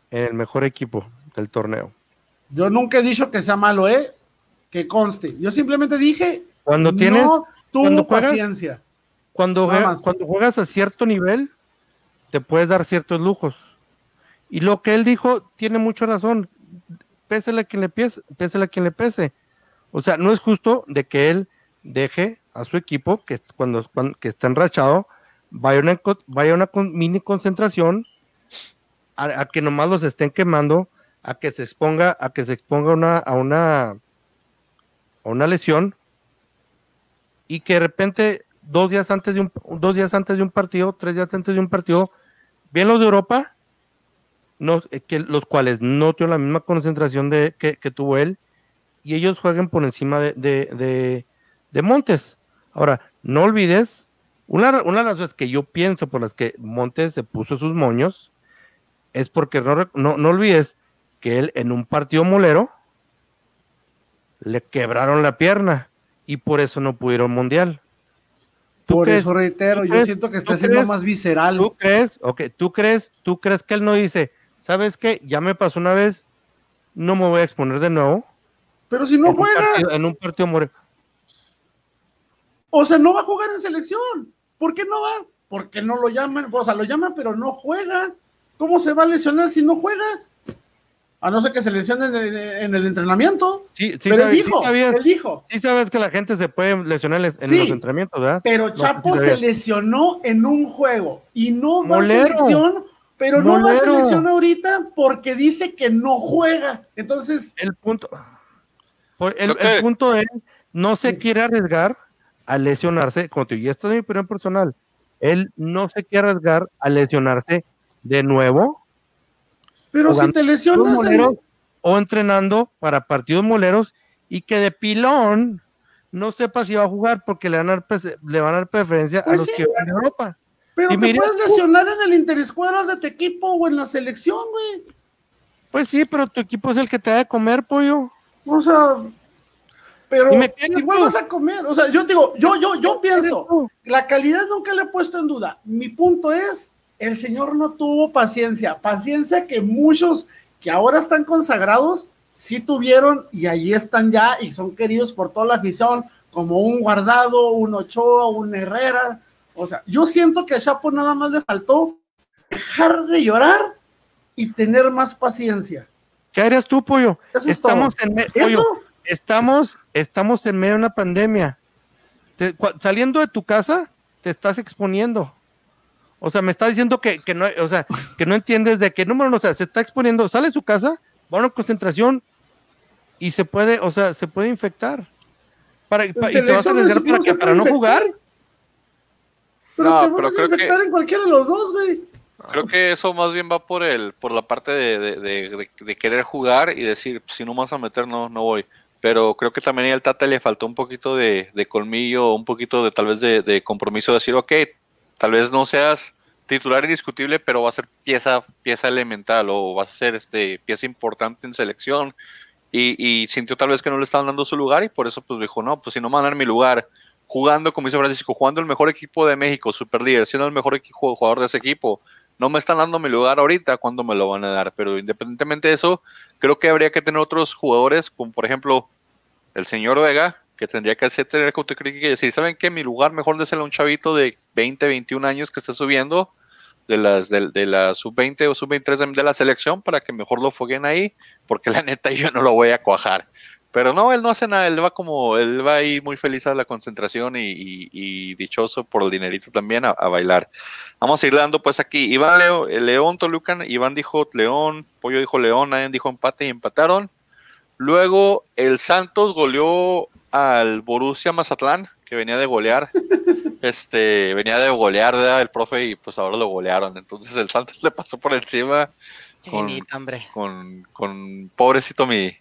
en el mejor equipo del torneo. Yo nunca he dicho que sea malo, ¿eh? Que conste. Yo simplemente dije, Cuando tienes, no tuvo cuando juegas- paciencia. cuando juegas a cierto nivel, te puedes dar ciertos lujos. Y lo que él dijo tiene mucha razón. Pésele a quien le pese, pésele a quien le pese. O sea, no es justo de que él deje a su equipo, que cuando, cuando- que está enrachado, vaya a una, vaya una mini concentración, a, a que nomás los estén quemando, a que se exponga, a que se exponga una, a una a una lesión y que de repente dos días antes de un dos días antes de un partido, tres días antes de un partido, bien los de Europa, no, eh, los cuales no tuvieron la misma concentración de, que, tuvo él, y ellos jueguen por encima de, Montes. Ahora, no olvides, una, de las cosas que yo pienso por las que Montes se puso sus moños, es porque no, no olvides que él en un partido molero le quebraron la pierna y por eso no pudieron mundial. ¿Tú Por crees- eso reitero, yo crees- siento que está siendo crees- más visceral. ¿Tú crees? Ok, ¿tú crees? ¿Tú crees que él no dice, sabes qué? Ya me pasó una vez, no me voy a exponer de nuevo. Pero si no en, un juega, partido, en un partido more- o sea, no va a jugar en selección. ¿Por qué no va? Porque no lo llaman, o sea, lo llaman, pero no juega. ¿Cómo se va a lesionar si no juega? A no ser que se lesione en el, en el entrenamiento. Sí, sí, pero él sí dijo, sabías, él dijo. sí sabes que la gente se puede lesionar en Sí. los entrenamientos, ¿verdad? Pero No, Chapo sí se lesionó en un juego y no va Molero. a selección, pero no va a selección ahorita porque dice que no juega. Entonces, El punto, el, el punto es, no se quiere arriesgar a lesionarse, digo, y esto es mi opinión personal, él no se quiere arriesgar a lesionarse de nuevo pero si te lesionas, en- o entrenando para partidos moleros y que de pilón no sepa si va a jugar porque le van a dar, le van a dar preferencia a Pues los sí. que van a Europa. pero y te mira, puedes lesionar en el interescuadras de tu equipo o en la selección, güey. Pues sí, pero tu equipo es el que te da de comer, pollo. O sea, pero igual tú. vas a comer. O sea, yo digo, yo, yo, yo pienso, la calidad nunca le he puesto en duda. Mi punto es, el señor no tuvo paciencia. Paciencia que muchos que ahora están consagrados sí tuvieron y ahí están ya y son queridos por toda la afición, como un Guardado, un Ochoa, un Herrera. O sea, yo siento que a Chapo nada más le faltó dejar de llorar y tener más paciencia. ¿Qué harías tú, pollo? Eso es estamos todo. en pollo, Eso, estamos, estamos en medio de una pandemia. Te- saliendo de tu casa, te estás exponiendo. O sea, me está diciendo que, que no, o sea, que no entiendes de qué número, o sea, se está exponiendo, sale de su casa, va a una concentración y se puede, o sea, se puede infectar. Para, pa- y te vas a arriesgar no para, que, para no infectar. jugar. Pero No, te pero vas a creo que- infectar en cualquiera de los dos, güey. Creo que eso más bien va por el, por la parte de, de- de- de- de querer jugar y decir, si no me vas a meter, no, no voy. Pero creo que también al Tata le faltó un poquito de, de colmillo, un poquito de tal vez de, de compromiso de decir, ok, tal vez no seas titular indiscutible, pero va a ser pieza, pieza elemental o va a ser este pieza importante en selección. Y, sintió tal vez que no le estaban dando su lugar y por eso pues dijo, no, pues si no me van a dar mi lugar, jugando, como dice Francisco, jugando el mejor equipo de México, super líder, siendo el mejor jugador de ese equipo, no me están dando mi lugar ahorita, ¿cuándo me lo van a dar? Pero independientemente de eso, creo que habría que tener otros jugadores, como por ejemplo el señor Vega, que tendría que hacer tener autocrítica y decir, ¿saben qué? Mi lugar mejor de ser un chavito de 20, 21 años que esté subiendo de las de, la sub-20 o sub-23 de, la selección para que mejor lo foguen ahí, porque la neta yo no lo voy a cuajar. Pero no, él no hace nada, él va como, él va ahí muy feliz a la concentración y, dichoso por el dinerito también a, a bailar. Vamos a ir dando pues aquí. Iván Leo, eh, León, Tolucan, Iván dijo León, Pollo dijo León, nadie dijo empate y empataron. Luego el Santos goleó al Borussia Mazatlán, que venía de golear. Este, venía de golear ¿verdad? el profe y pues ahora lo golearon. Entonces el Santos le pasó por encima Qué Con- bonito, hombre. con, con pobrecito mi.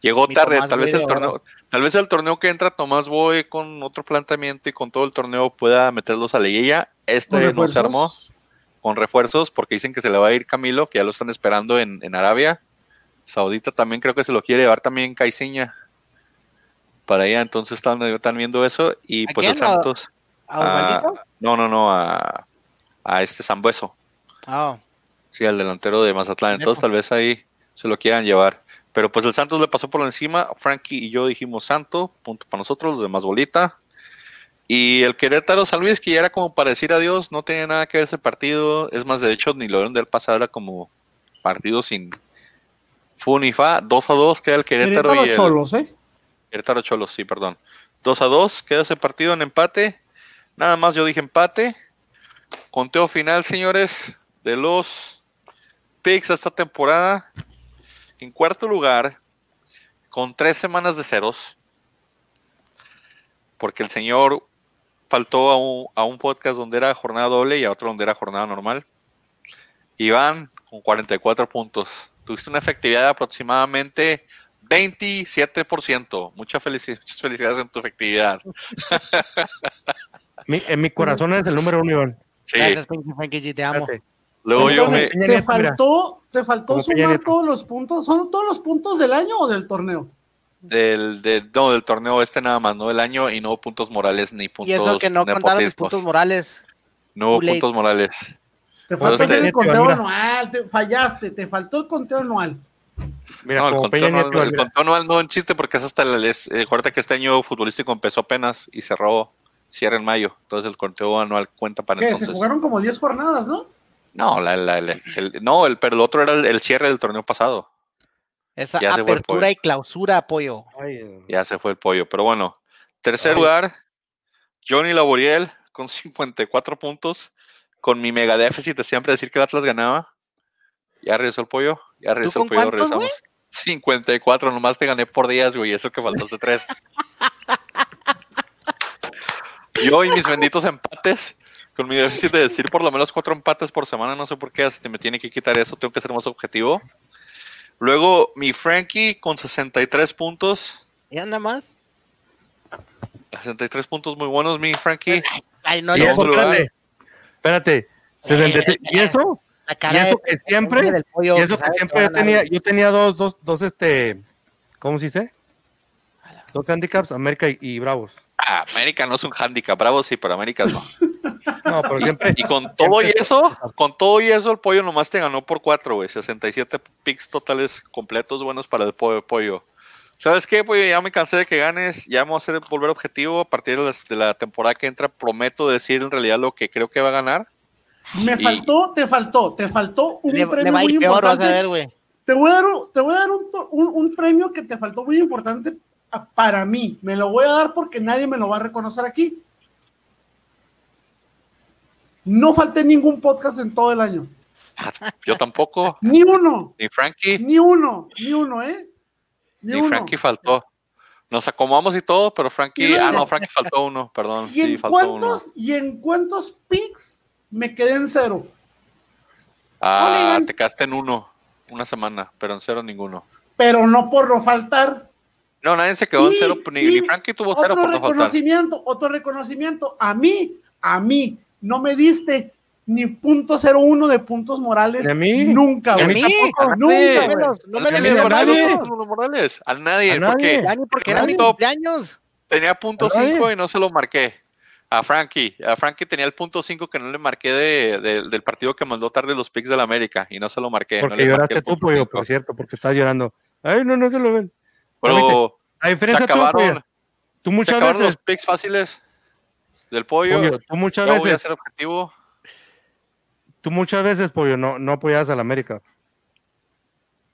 Llegó Mi tarde, Tomás tal vez el torneo, tal vez el torneo que entra Tomás Boy con otro planteamiento y con todo el torneo pueda meterlos a liguilla. Este ¿Con no se armó con refuerzos porque dicen que se le va a ir Camilo, que ya lo están esperando en, en Arabia. Saudita también creo que se lo quiere llevar también Caiciña para allá, entonces están, están viendo eso y ¿A pues el? ¿A- Santos. ¿A Osvaldito? no, no, no, a, a este Zambueso. Ah, Sí, al delantero de Mazatlán. Eso. Entonces tal vez ahí se lo quieran llevar. Pero pues el Santos le pasó por encima. Frankie y yo dijimos Santo, punto para nosotros, los demás bolita. Y el Querétaro San Luis, que ya era como para decir adiós, no tenía nada que ver ese partido. Es más, de hecho, ni lo vieron del pasado, era como partido sin fu ni fa. 2 a 2 queda el Querétaro, Querétaro y el Cholos, ¿eh? Querétaro Cholos, sí, perdón. 2 a 2, queda ese partido en empate. Nada más yo dije empate. Conteo final, señores, de los picks esta temporada. En cuarto lugar, con tres semanas de ceros, porque el señor faltó a un, a un podcast donde era jornada doble y a otro donde era jornada normal. Iván, con 44 puntos. Tuviste una efectividad de aproximadamente 27%. Mucha felici- muchas felicidades en tu efectividad. Mi- en mi corazón es el número uno, Iván. Sí. Gracias, Pinky Frankie G, te amo. Luego yo me, ¿Te faltó, te faltó sumar todos los puntos? ¿Son todos los puntos del año o del torneo? del, de- no, del torneo este nada más, no del año y no puntos morales ni puntos Y eso que no contaron mis nepotismos. puntos morales. No puntos morales. Te faltó este- hacer el conteo Mira. anual, te fallaste, te faltó el conteo anual. Mira, no, el Nieto, el anual no existe porque es hasta el, es, eh, que este año futbolístico empezó apenas y cerró, cierra en mayo. Entonces el conteo anual cuenta para ¿Qué? Se entonces. jugaron como 10 jornadas, ¿no? No, la, la- la- el, no, el, pero el otro era el, el cierre del torneo pasado. Esa Ya se fue el apertura y clausura, apoyo. Ay, Ya se fue el pollo. Pero bueno, tercer Ay. lugar, Johnny Laboriel con 54 puntos. Con mi mega déficit de siempre decir que el Atlas ganaba. Ya regresó el pollo. Ya regresó el pollo. cuántos, Regresamos. 54, nomás te gané por días, güey. Eso que faltaste tres. Yo y mis benditos empates. Con mi déficit de decir por lo menos cuatro empates por semana. No sé por qué se me tiene que quitar eso. Tengo que ser más objetivo. Luego mi Frankie con 63 puntos. ¿Y anda más? 63 puntos muy buenos, mi Frankie. Ay, no, y no, espérate, espérate, 63, y eso, La y eso de- que siempre, del pollo y eso que siempre yo tenía, yo tenía dos, dos, dos, este, ¿cómo se dice? Dos handicaps, América y, y Bravos. Ah, América no es un handicap, bravo sí, pero América no. No, pero siempre, Y con todo y eso, con todo y eso, el pollo nomás te ganó por cuatro, güey. 67 picks totales completos buenos para el pollo. pollo. ¿Sabes qué, pollo? Ya me cansé de que ganes. Ya vamos a hacer volver objetivo. A partir de la temporada que entra, prometo decir en realidad lo que creo que va a ganar. Me faltó, te faltó, te faltó un Le, le premio va muy vas a importante. ver, güey. Te voy a dar, un- te voy a dar un, un- un premio que te faltó muy importante para mí. Me lo voy a dar porque nadie me lo va a reconocer aquí. No falté ningún podcast en todo el año. Yo tampoco, Ni uno, ni Frankie, ni uno, ni uno, ¿eh? Ni, ni uno. Frankie faltó. Nos acomodamos y todo, pero Frankie. Y Ah, no, Frankie faltó uno, perdón. ¿Y Sí, en faltó uno. cuántos, y en cuántos picks me quedé en cero? Ah, te quedaste en uno, una semana, pero en cero ninguno. Pero no por no faltar. No, nadie se quedó en cero, ni, y Frankie tuvo cero otro por no faltar. reconocimiento, otro reconocimiento. A mí, a mí, no me diste ni punto cero uno de puntos morales. ¿Y a mí? Nunca, ¿Y a güey. mí Nunca, tampoco? No güey. me no me ¿A los nadie, nadie, a nadie. Morales? A nadie, A nadie. porque Dani, porque ¿A era mi nadie? cumpleaños. tenía punto ¿A nadie? 5 y no se lo marqué. A Frankie, a Frankie tenía el punto 5 que no le marqué de, de- del partido que mandó tarde los picks del América y no se lo marqué. no porque le marqué lloraste tú, pollo, por cierto, porque estás llorando. Ay, no, no se lo ven. Pero A se diferencia tú, acabaron, pollo, tú se acabaron veces, los picks fáciles del pollo. pollo, tú muchas ya voy a veces, ser objetivo. tú muchas veces, pollo, no, no apoyabas a la América.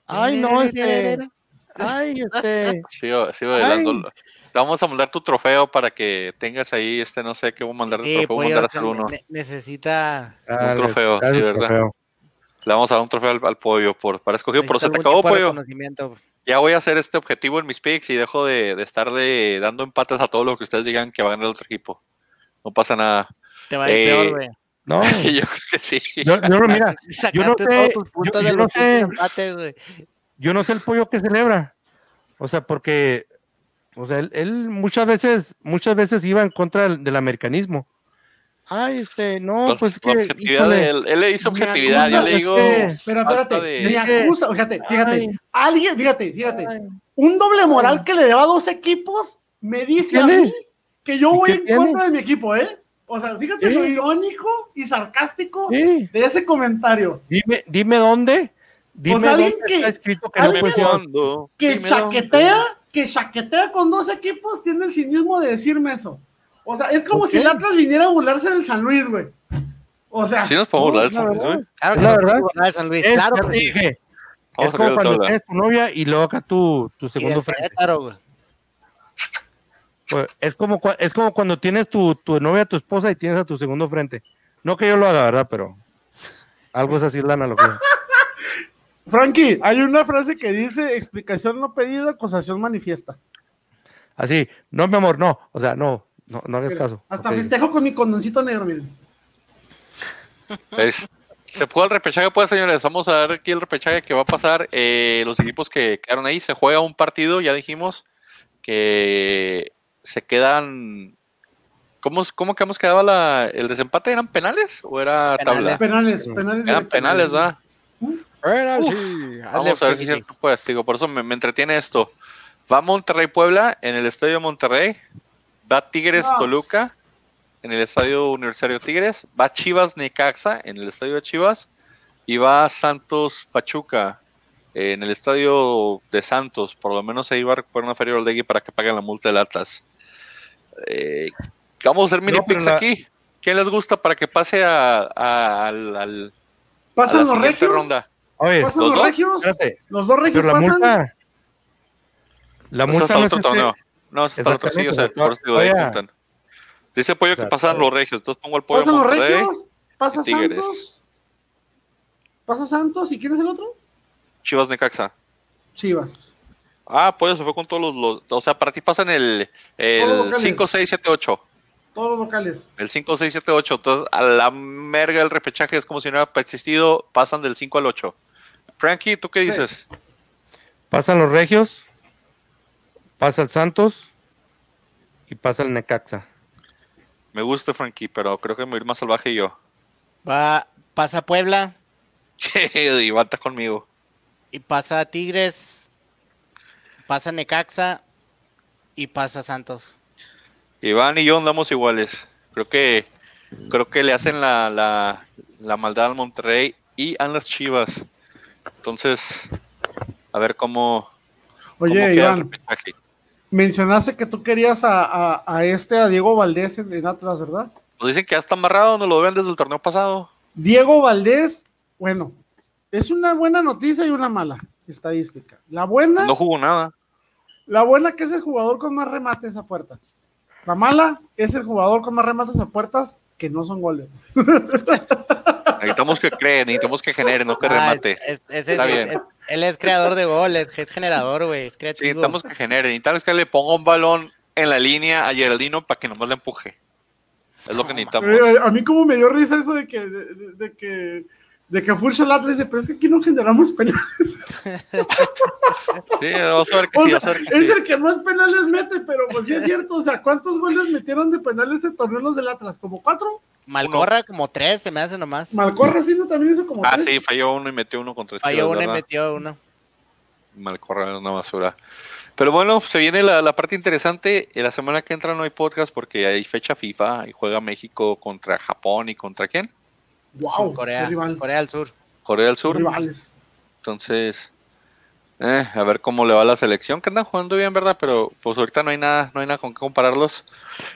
Ay, no, este, ay, este, Sigo, sigo. Te vamos a mandar tu trofeo para que tengas ahí, este, no sé qué voy a mandar de Sí, trofeo, voy a pollo, mandar a hacer uno. ne- necesita. dale, trofeo, dale sí, ¿verdad? trofeo. Le vamos a dar un trofeo al, al pollo por, para escogido, pero se te acabó, pollo. ya voy a hacer este objetivo en mis picks y dejo de, de estar de, dando empates a todo lo que ustedes digan que va a ganar el otro equipo. No pasa nada. Te va a ir Eh, peor, güey. No, yo creo que sí. yo, yo no, mira, Sacaste yo no sé, todos tus puntos yo- de yo no los sé. empates, güey. Yo no sé el pollo que celebra. O sea, porque, o sea, él, él muchas veces, muchas veces iba en contra del, del americanismo. Ay, este, no, pues la que, objetividad híjole, de él, él le hizo objetividad, yo acusa, le digo. es Pero espérate, de- me acusa, fíjate, fíjate, Ay. alguien, fíjate, fíjate, ay, un doble moral que le deba a dos equipos me dice a mí que yo ¿Y voy en tiene? contra de mi equipo, ¿eh? O sea, fíjate lo irónico y sarcástico de ese comentario. dime, dime dónde, dime sea, alguien dónde que- está escrito que no alguien puede que- Que dónde. chaquetea, que chaquetea con dos equipos, tiene el cinismo de decirme eso. O sea, es como ¿Por si el? Atlas viniera a burlarse del San Luis, güey. O sea, Sí nos podemos No, hablar es la de verdad. güey. Claro que la no verdad. puedo ganar San Luis, Es, claro que sí. dije, Vamos es como cuando tienes tu novia y luego acá tu, tu segundo frente. Güey. Pues, es como es como cuando tienes tu, tu novia, tu esposa y tienes a tu segundo frente. No que yo lo haga, ¿verdad? Pero algo es así la analogía. Frankie, hay una frase que dice explicación no pedida, acusación manifiesta. Así, no, mi amor, no. O sea, no, no, no hagas caso. Hasta Ok. festejo con mi condoncito negro, miren. Es- se juega el repechaje, pues, señores. Vamos a ver aquí el repechaje que va a pasar. Eh, los equipos que quedaron ahí, se juega un partido, ya dijimos que se quedan. ¿Cómo, cómo que hemos quedado la, el desempate? ¿Eran penales o era tabla? Penales. Penales, penales. Eran penales, ¿verdad? Penalty. Vamos a ver si es cierto, pues, digo, por eso me, me entretiene esto. Va Monterrey Puebla en el Estadio Monterrey. Va Tigres. Toluca en el Estadio Universitario Tigres. Va Chivas Necaxa en el Estadio de Chivas. Y va Santos Pachuca en el Estadio de Santos. Por lo menos ahí va a recuperar una feria Oldegui para que paguen la multa del Atlas. Eh, vamos a hacer mini No, picks la- aquí. ¿Quién les gusta para que pase a, a- al- al- a Pasan la los siguiente regios. ronda? Oye, Pasan ¿Los los, dos? regios. espérate, Los dos regios pero la pasan. multa. La Eso es multa hasta no otro es este- torneo. No, eso es hasta el otro sí, o sea, por eso digo, ahí. Dice Pollo que pasan los regios, entonces pongo el Pollo Pasan los regios. Pasa. Santos. Pasa Santos. ¿Y quién es el otro? Chivas Necaxa. Chivas. Ah, Pollo se fue con todos los, los- o sea, para ti pasan el, el locales. 5, 6, 7, 8. Todos los locales. El 5, 6, 7, 8. Entonces, a la merga del repechaje es como si no hubiera existido, pasan del 5 al 8. Frankie, ¿tú qué Sí. dices? Pasan los regios, pasa el Santos y pasa el Necaxa. Me gusta Frankie, pero creo que me voy a ir más salvaje yo. Va, pasa Puebla y bata conmigo. y pasa Tigres. Pasa Necaxa y pasa Santos. Iván y yo andamos iguales. Creo que creo que le hacen la, la, la maldad al Monterrey y a las Chivas. Entonces, a ver cómo, Oye, Iván, mencionaste que tú querías a, a- a este, a Diego Valdés en, en Atlas, ¿verdad? Nos dicen que ya está amarrado, nos lo ven desde el torneo pasado. Diego Valdés, bueno, es una buena noticia y una mala estadística. La buena, No jugó nada. la buena que es el jugador con más remates a puertas. La mala es el jugador con más remates a puertas que no son goles. Necesitamos que cree, necesitamos que genere, no que Ah, remate. es- es- Está es- bien. es- él es creador de goles, es generador, güey. Es Sí, creativo. necesitamos que genere. Necesitamos que le ponga un balón en la línea a Geraldino para que nomás le empuje. Es lo que necesitamos. A mí como me dio risa eso de que, de, de- de que, de que Fulch Atlas dice, pero es que aquí no generamos penales. Sí, vamos a ver que O sí, sea, vamos a ver que es sí. el que más penales mete, pero pues sí es cierto. O sea, ¿cuántos goles metieron de penales este torneo los del Atlas? ¿Como cuatro? Malcorra como tres, se me hace nomás. Malcorra sí, ¿no? También hizo como Ah, tres. sí, falló uno y metió uno contra Falló Chivas, uno y metió uno. Malcorra es una basura. Pero bueno, se viene la, la parte interesante. En la semana que entra no hay podcast porque hay fecha FIFA y juega México contra Japón y contra quién? Wow, Sí, Corea, del Sur. Corea del Sur. rivales. Entonces, eh, a ver cómo le va a la selección, que andan jugando bien, ¿verdad? Pero pues ahorita no hay nada, no hay nada con qué compararlos.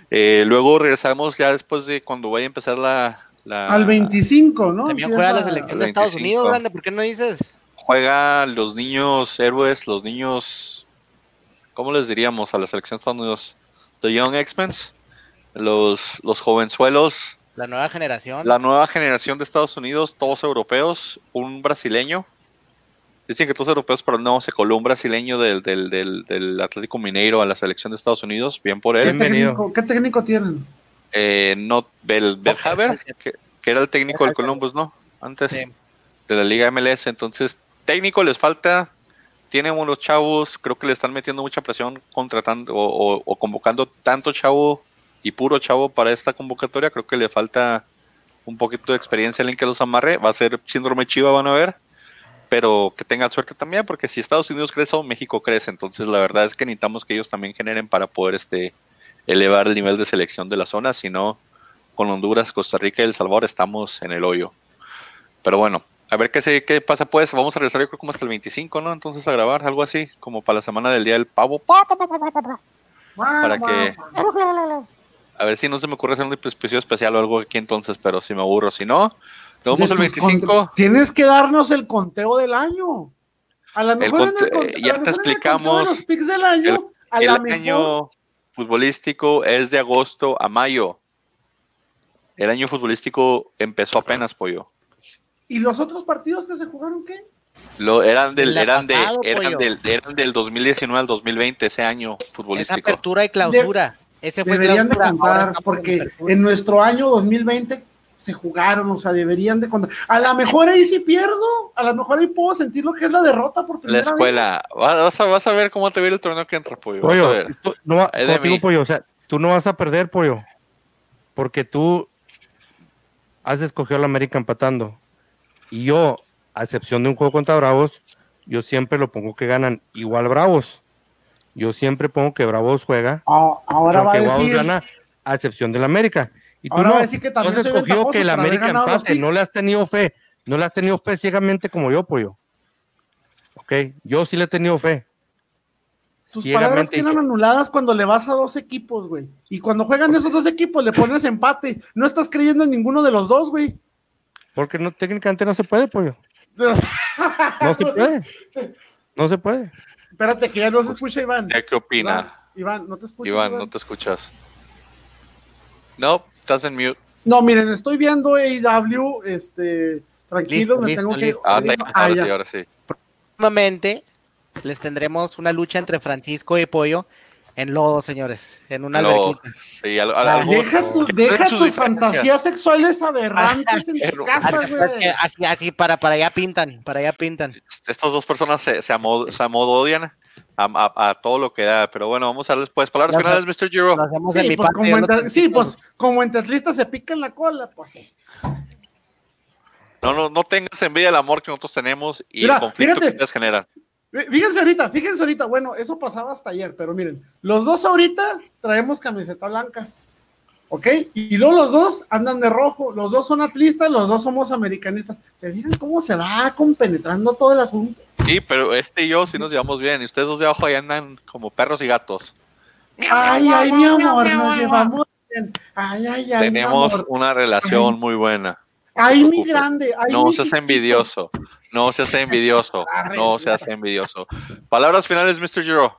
Eh, luego regresamos ya después de cuando vaya a empezar la... la- Al 25, ¿no? También juega la selección de Estados 25. Unidos, grande. ¿Por qué no dices? Juega los niños héroes, los niños... ¿Cómo les diríamos a la selección de Estados Unidos? The Young X-Men, los, los jovenzuelos, La nueva generación. la nueva generación de Estados Unidos, todos europeos, un brasileño Dicen que todos europeos, pero no, se coló un brasileño del, del, del, del Atlético Mineiro a la selección de Estados Unidos, bien por ¿Qué él. Bienvenido. técnico, ¿Qué técnico tienen? Eh, no, Bel, Belhaber, que, que era el técnico del Columbus, ¿no? Antes Sí. de la Liga MLS. Entonces, técnico les falta. Tienen unos chavos, creo que le están metiendo mucha presión contratando o, o- o convocando tanto chavo y puro chavo para esta convocatoria. Creo que le falta un poquito de experiencia alguien que los amarre. Va a ser síndrome chiva, van a ver. Pero que tengan suerte también, porque si Estados Unidos crece, México crece. Entonces, la verdad es que necesitamos que ellos también generen para poder este elevar el nivel de selección de la zona. Si no, con Honduras, Costa Rica y El Salvador estamos en el hoyo. Pero bueno, a ver qué, se, qué pasa pues. Vamos a regresar yo creo como hasta el 25, ¿no? Entonces a grabar algo así, como para la semana del Día del Pavo. Pa, pa, pa, pa, pa, pa. Para que- A ver si no se me ocurre hacer un episodio especial o algo aquí entonces, pero si me aburro. Si no, nos vemos el tus 25. con- Tienes que darnos el conteo del año. A lo mejor en el, conte- con- a ya te en el explicamos conteo de los picks del año. a El mejor año futbolístico es de agosto a mayo. El año futbolístico empezó apenas, pollo. ¿Y los otros partidos que se jugaron qué? Lo, eran del, El eran, de, eran, del, eran del 2019 al 2020, ese año futbolístico. apertura y clausura. Ese fue Deberían de contar, porque en nuestro año 2020 se jugaron, o sea, deberían de contar. A lo mejor ahí sí pierdo, a lo mejor ahí puedo sentir lo que es la derrota por La primera escuela. Va- Vas a, vas a ver cómo te viene el torneo que entra, pollo. Vas a Pollo, ver. tú no va- Es de como te digo, mí. pollo, o sea, tú no vas a perder, pollo, porque tú has escogido a la América empatando. Y yo, a excepción de un juego contra Bravos, yo siempre lo pongo que ganan igual Bravos. Yo siempre pongo que Bravos juega, Ah, ahora va a decir, gana a excepción del América. Y tú Ahora no, va a decir que también escogido ventajoso que el América empate, no le has tenido fe, no le has tenido fe ciegamente como yo, pollo. Ok, yo sí le he tenido fe. tus palabras quedan anuladas cuando le vas a dos equipos, güey. Y cuando juegan esos dos equipos le pones empate. No estás creyendo en ninguno de los dos, güey. Porque no, técnicamente no se puede, pollo. No se puede. No se puede. Espérate, que ya no se escucha Iván. ¿Ya qué opina? Iván, Iván, no te escuchas. Iván, Iván? no te escuchas. No, estás en mute. No, miren, estoy viendo AEW, este, tranquilo, Listo, me listo, tengo que... listo. Ah, está- Ah, ahora ya. sí, ahora sí. Próximamente les tendremos una lucha entre Francisco y Pollo en lodo, señores, en una Lo- alberquita. sí, al- Ah, al- algo- deja tus, deja tus diferencias. fantasías sexuales aberrantes en tu casa, güey. así, así, para, para allá pintan, para allá pintan. Estas dos personas se, se, amo- se amododian a, a- a todo lo que da. Pero bueno, vamos a darles pues palabras Ya finales, Mr. Giro. Sí, pues, parte, como tengo sí, pues como entre atlistas se pican la cola, pues sí. No, no, no tengas envidia del amor que nosotros tenemos y Mira, el conflicto fíjate. que ustedes generan. Fíjense ahorita, fíjense ahorita, bueno, eso pasaba hasta ayer, pero miren, los dos ahorita traemos camiseta blanca, ¿ok? Y luego los dos andan de rojo, los dos son atlistas, los dos somos americanistas. ¿Se fijan cómo se va compenetrando todo el asunto? Sí, pero este y yo sí nos llevamos bien. Y ustedes dos de abajo ahí andan como perros y gatos. Ay, ay, mi amor, nos llevamos bien. Ay, ay, ay, mi Tenemos amor. una relación muy buena. Ay, mi grande. Ay, No mi seas chiquito. envidioso. No seas envidioso. No seas envidioso. Palabras finales, Mr. Giro.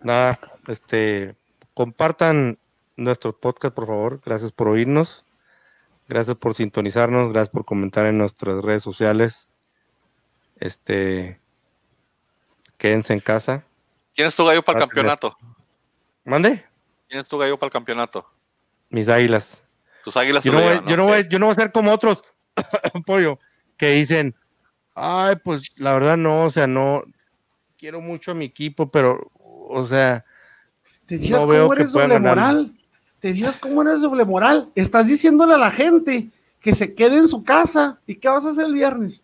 Nada, este, compartan nuestro podcast, por favor. Gracias por oírnos. Gracias por sintonizarnos. Gracias por comentar en nuestras redes sociales. Este, quédense en casa. ¿Quién es tu gallo para el campeonato? Mande, ¿Quién es tu gallo para el campeonato? mis águilas. Tus águilas Yo no, voy, llevan, yo, no voy, yo no voy a ser como otros, pollo, que dicen, ay, pues la verdad no, o sea, no, quiero mucho a mi equipo, pero, o sea, ¿Te fijas No veo cómo que eres doble ganar. moral? ¿Te fijas cómo eres doble moral? Estás diciéndole a la gente que se quede en su casa. ¿Y qué vas a hacer el viernes?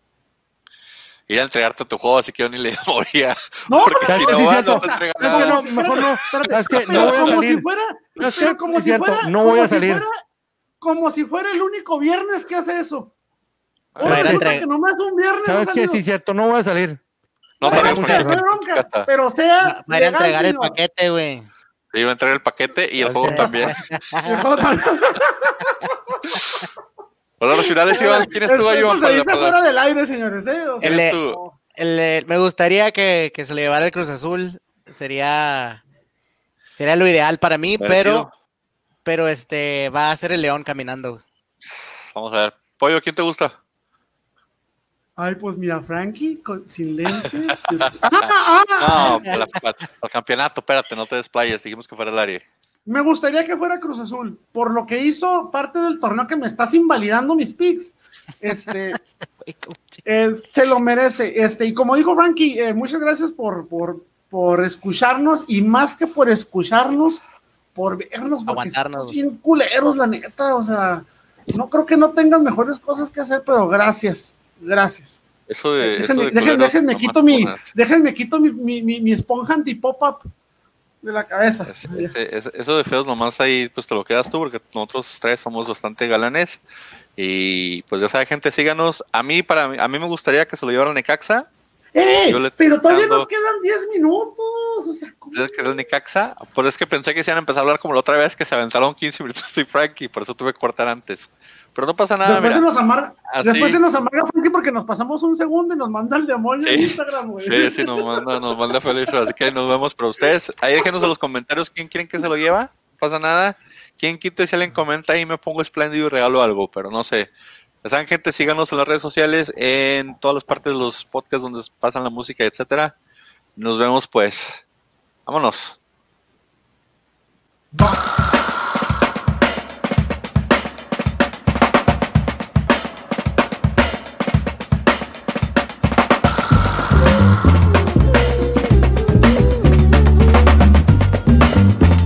Ir a entregarte tu juego, así que yo ni le moría. No, Porque pero si ¿sabes no vas, no te nada. No, mejor no. espérate, ¿Sabes qué? pero No voy a como salir. si fuera, ¿Sabes pero qué? como Es si cierto, fuera, no como voy a si salir. fuera- como si fuera el único viernes que hace eso. Ahora resulta que nomás un viernes ¿Sabes ha qué? Sí, cierto, no voy a salir. No sabemos por no qué. bronca, pero sea Va a ir a entregar el paquete, güey. Te iba a entregar el paquete y el juego también. Mejor- Palabras finales, Iván. ¿Quién es tu gallo? Esto se dice fuera del aire, señores. ¿eh? O sea, ¿Quién El- es tu? El, eh, me gustaría que, que se le llevara el Cruz Azul. Sería sería lo ideal para mí, Merecido. pero pero este va a ser el León caminando. Vamos a ver. Pollo, ¿quién te gusta? Ay, pues mira, Frankie, con- sin lentes. es- ¡Ah, ah, ah! No, para, para- para el campeonato, espérate, no te desplayes, dijimos que fuera el área. Me gustaría que fuera Cruz Azul, por lo que hizo parte del torneo que me estás invalidando mis picks. Este, eh, se lo merece. Este, y como dijo Frankie, eh, muchas gracias por, por, por escucharnos y más que por escucharnos, por vernos, porque Aguantarnos. estamos bien culeros, la neta. O sea, no creo que no tengan mejores cosas que hacer, pero gracias, gracias. Eso de. eso Déjenme, de déjenme, déjenme quito mi, déjenme quito mi, mi, mi, mi esponja anti-pop-up de la cabeza. Es- es- eso de feos nomás ahí pues te lo quedas tú porque nosotros tres somos bastante galanes y pues ya sabe gente síganos a mí para mí, a mí me gustaría que se lo llevaran a Necaxa ¡Eh! Pero todavía dando- nos quedan 10 minutos. O sea, ¿cómo? ¿Sabes que era Necaxa pues es que pensé que se iban a empezar a hablar como la otra vez que se aventaron 15 minutos de Frankie por eso tuve que cortar antes pero no pasa nada después, mira se nos amarga, Así. después se nos amarga Frankie porque nos pasamos un segundo y nos manda el demonio en Sí. Instagram, güey. Sí, sí, nos manda, nos manda feliz, así que nos vemos. Pero ustedes, ahí déjenos en los comentarios quién quieren que se lo lleva. No pasa nada. Quién quite si alguien comenta ahí me pongo espléndido y regalo algo, pero no sé. Ya saben, gente, síganos en las redes sociales, en todas las partes de los podcasts donde pasan la música, etcétera. Nos vemos pues. Vámonos. Va.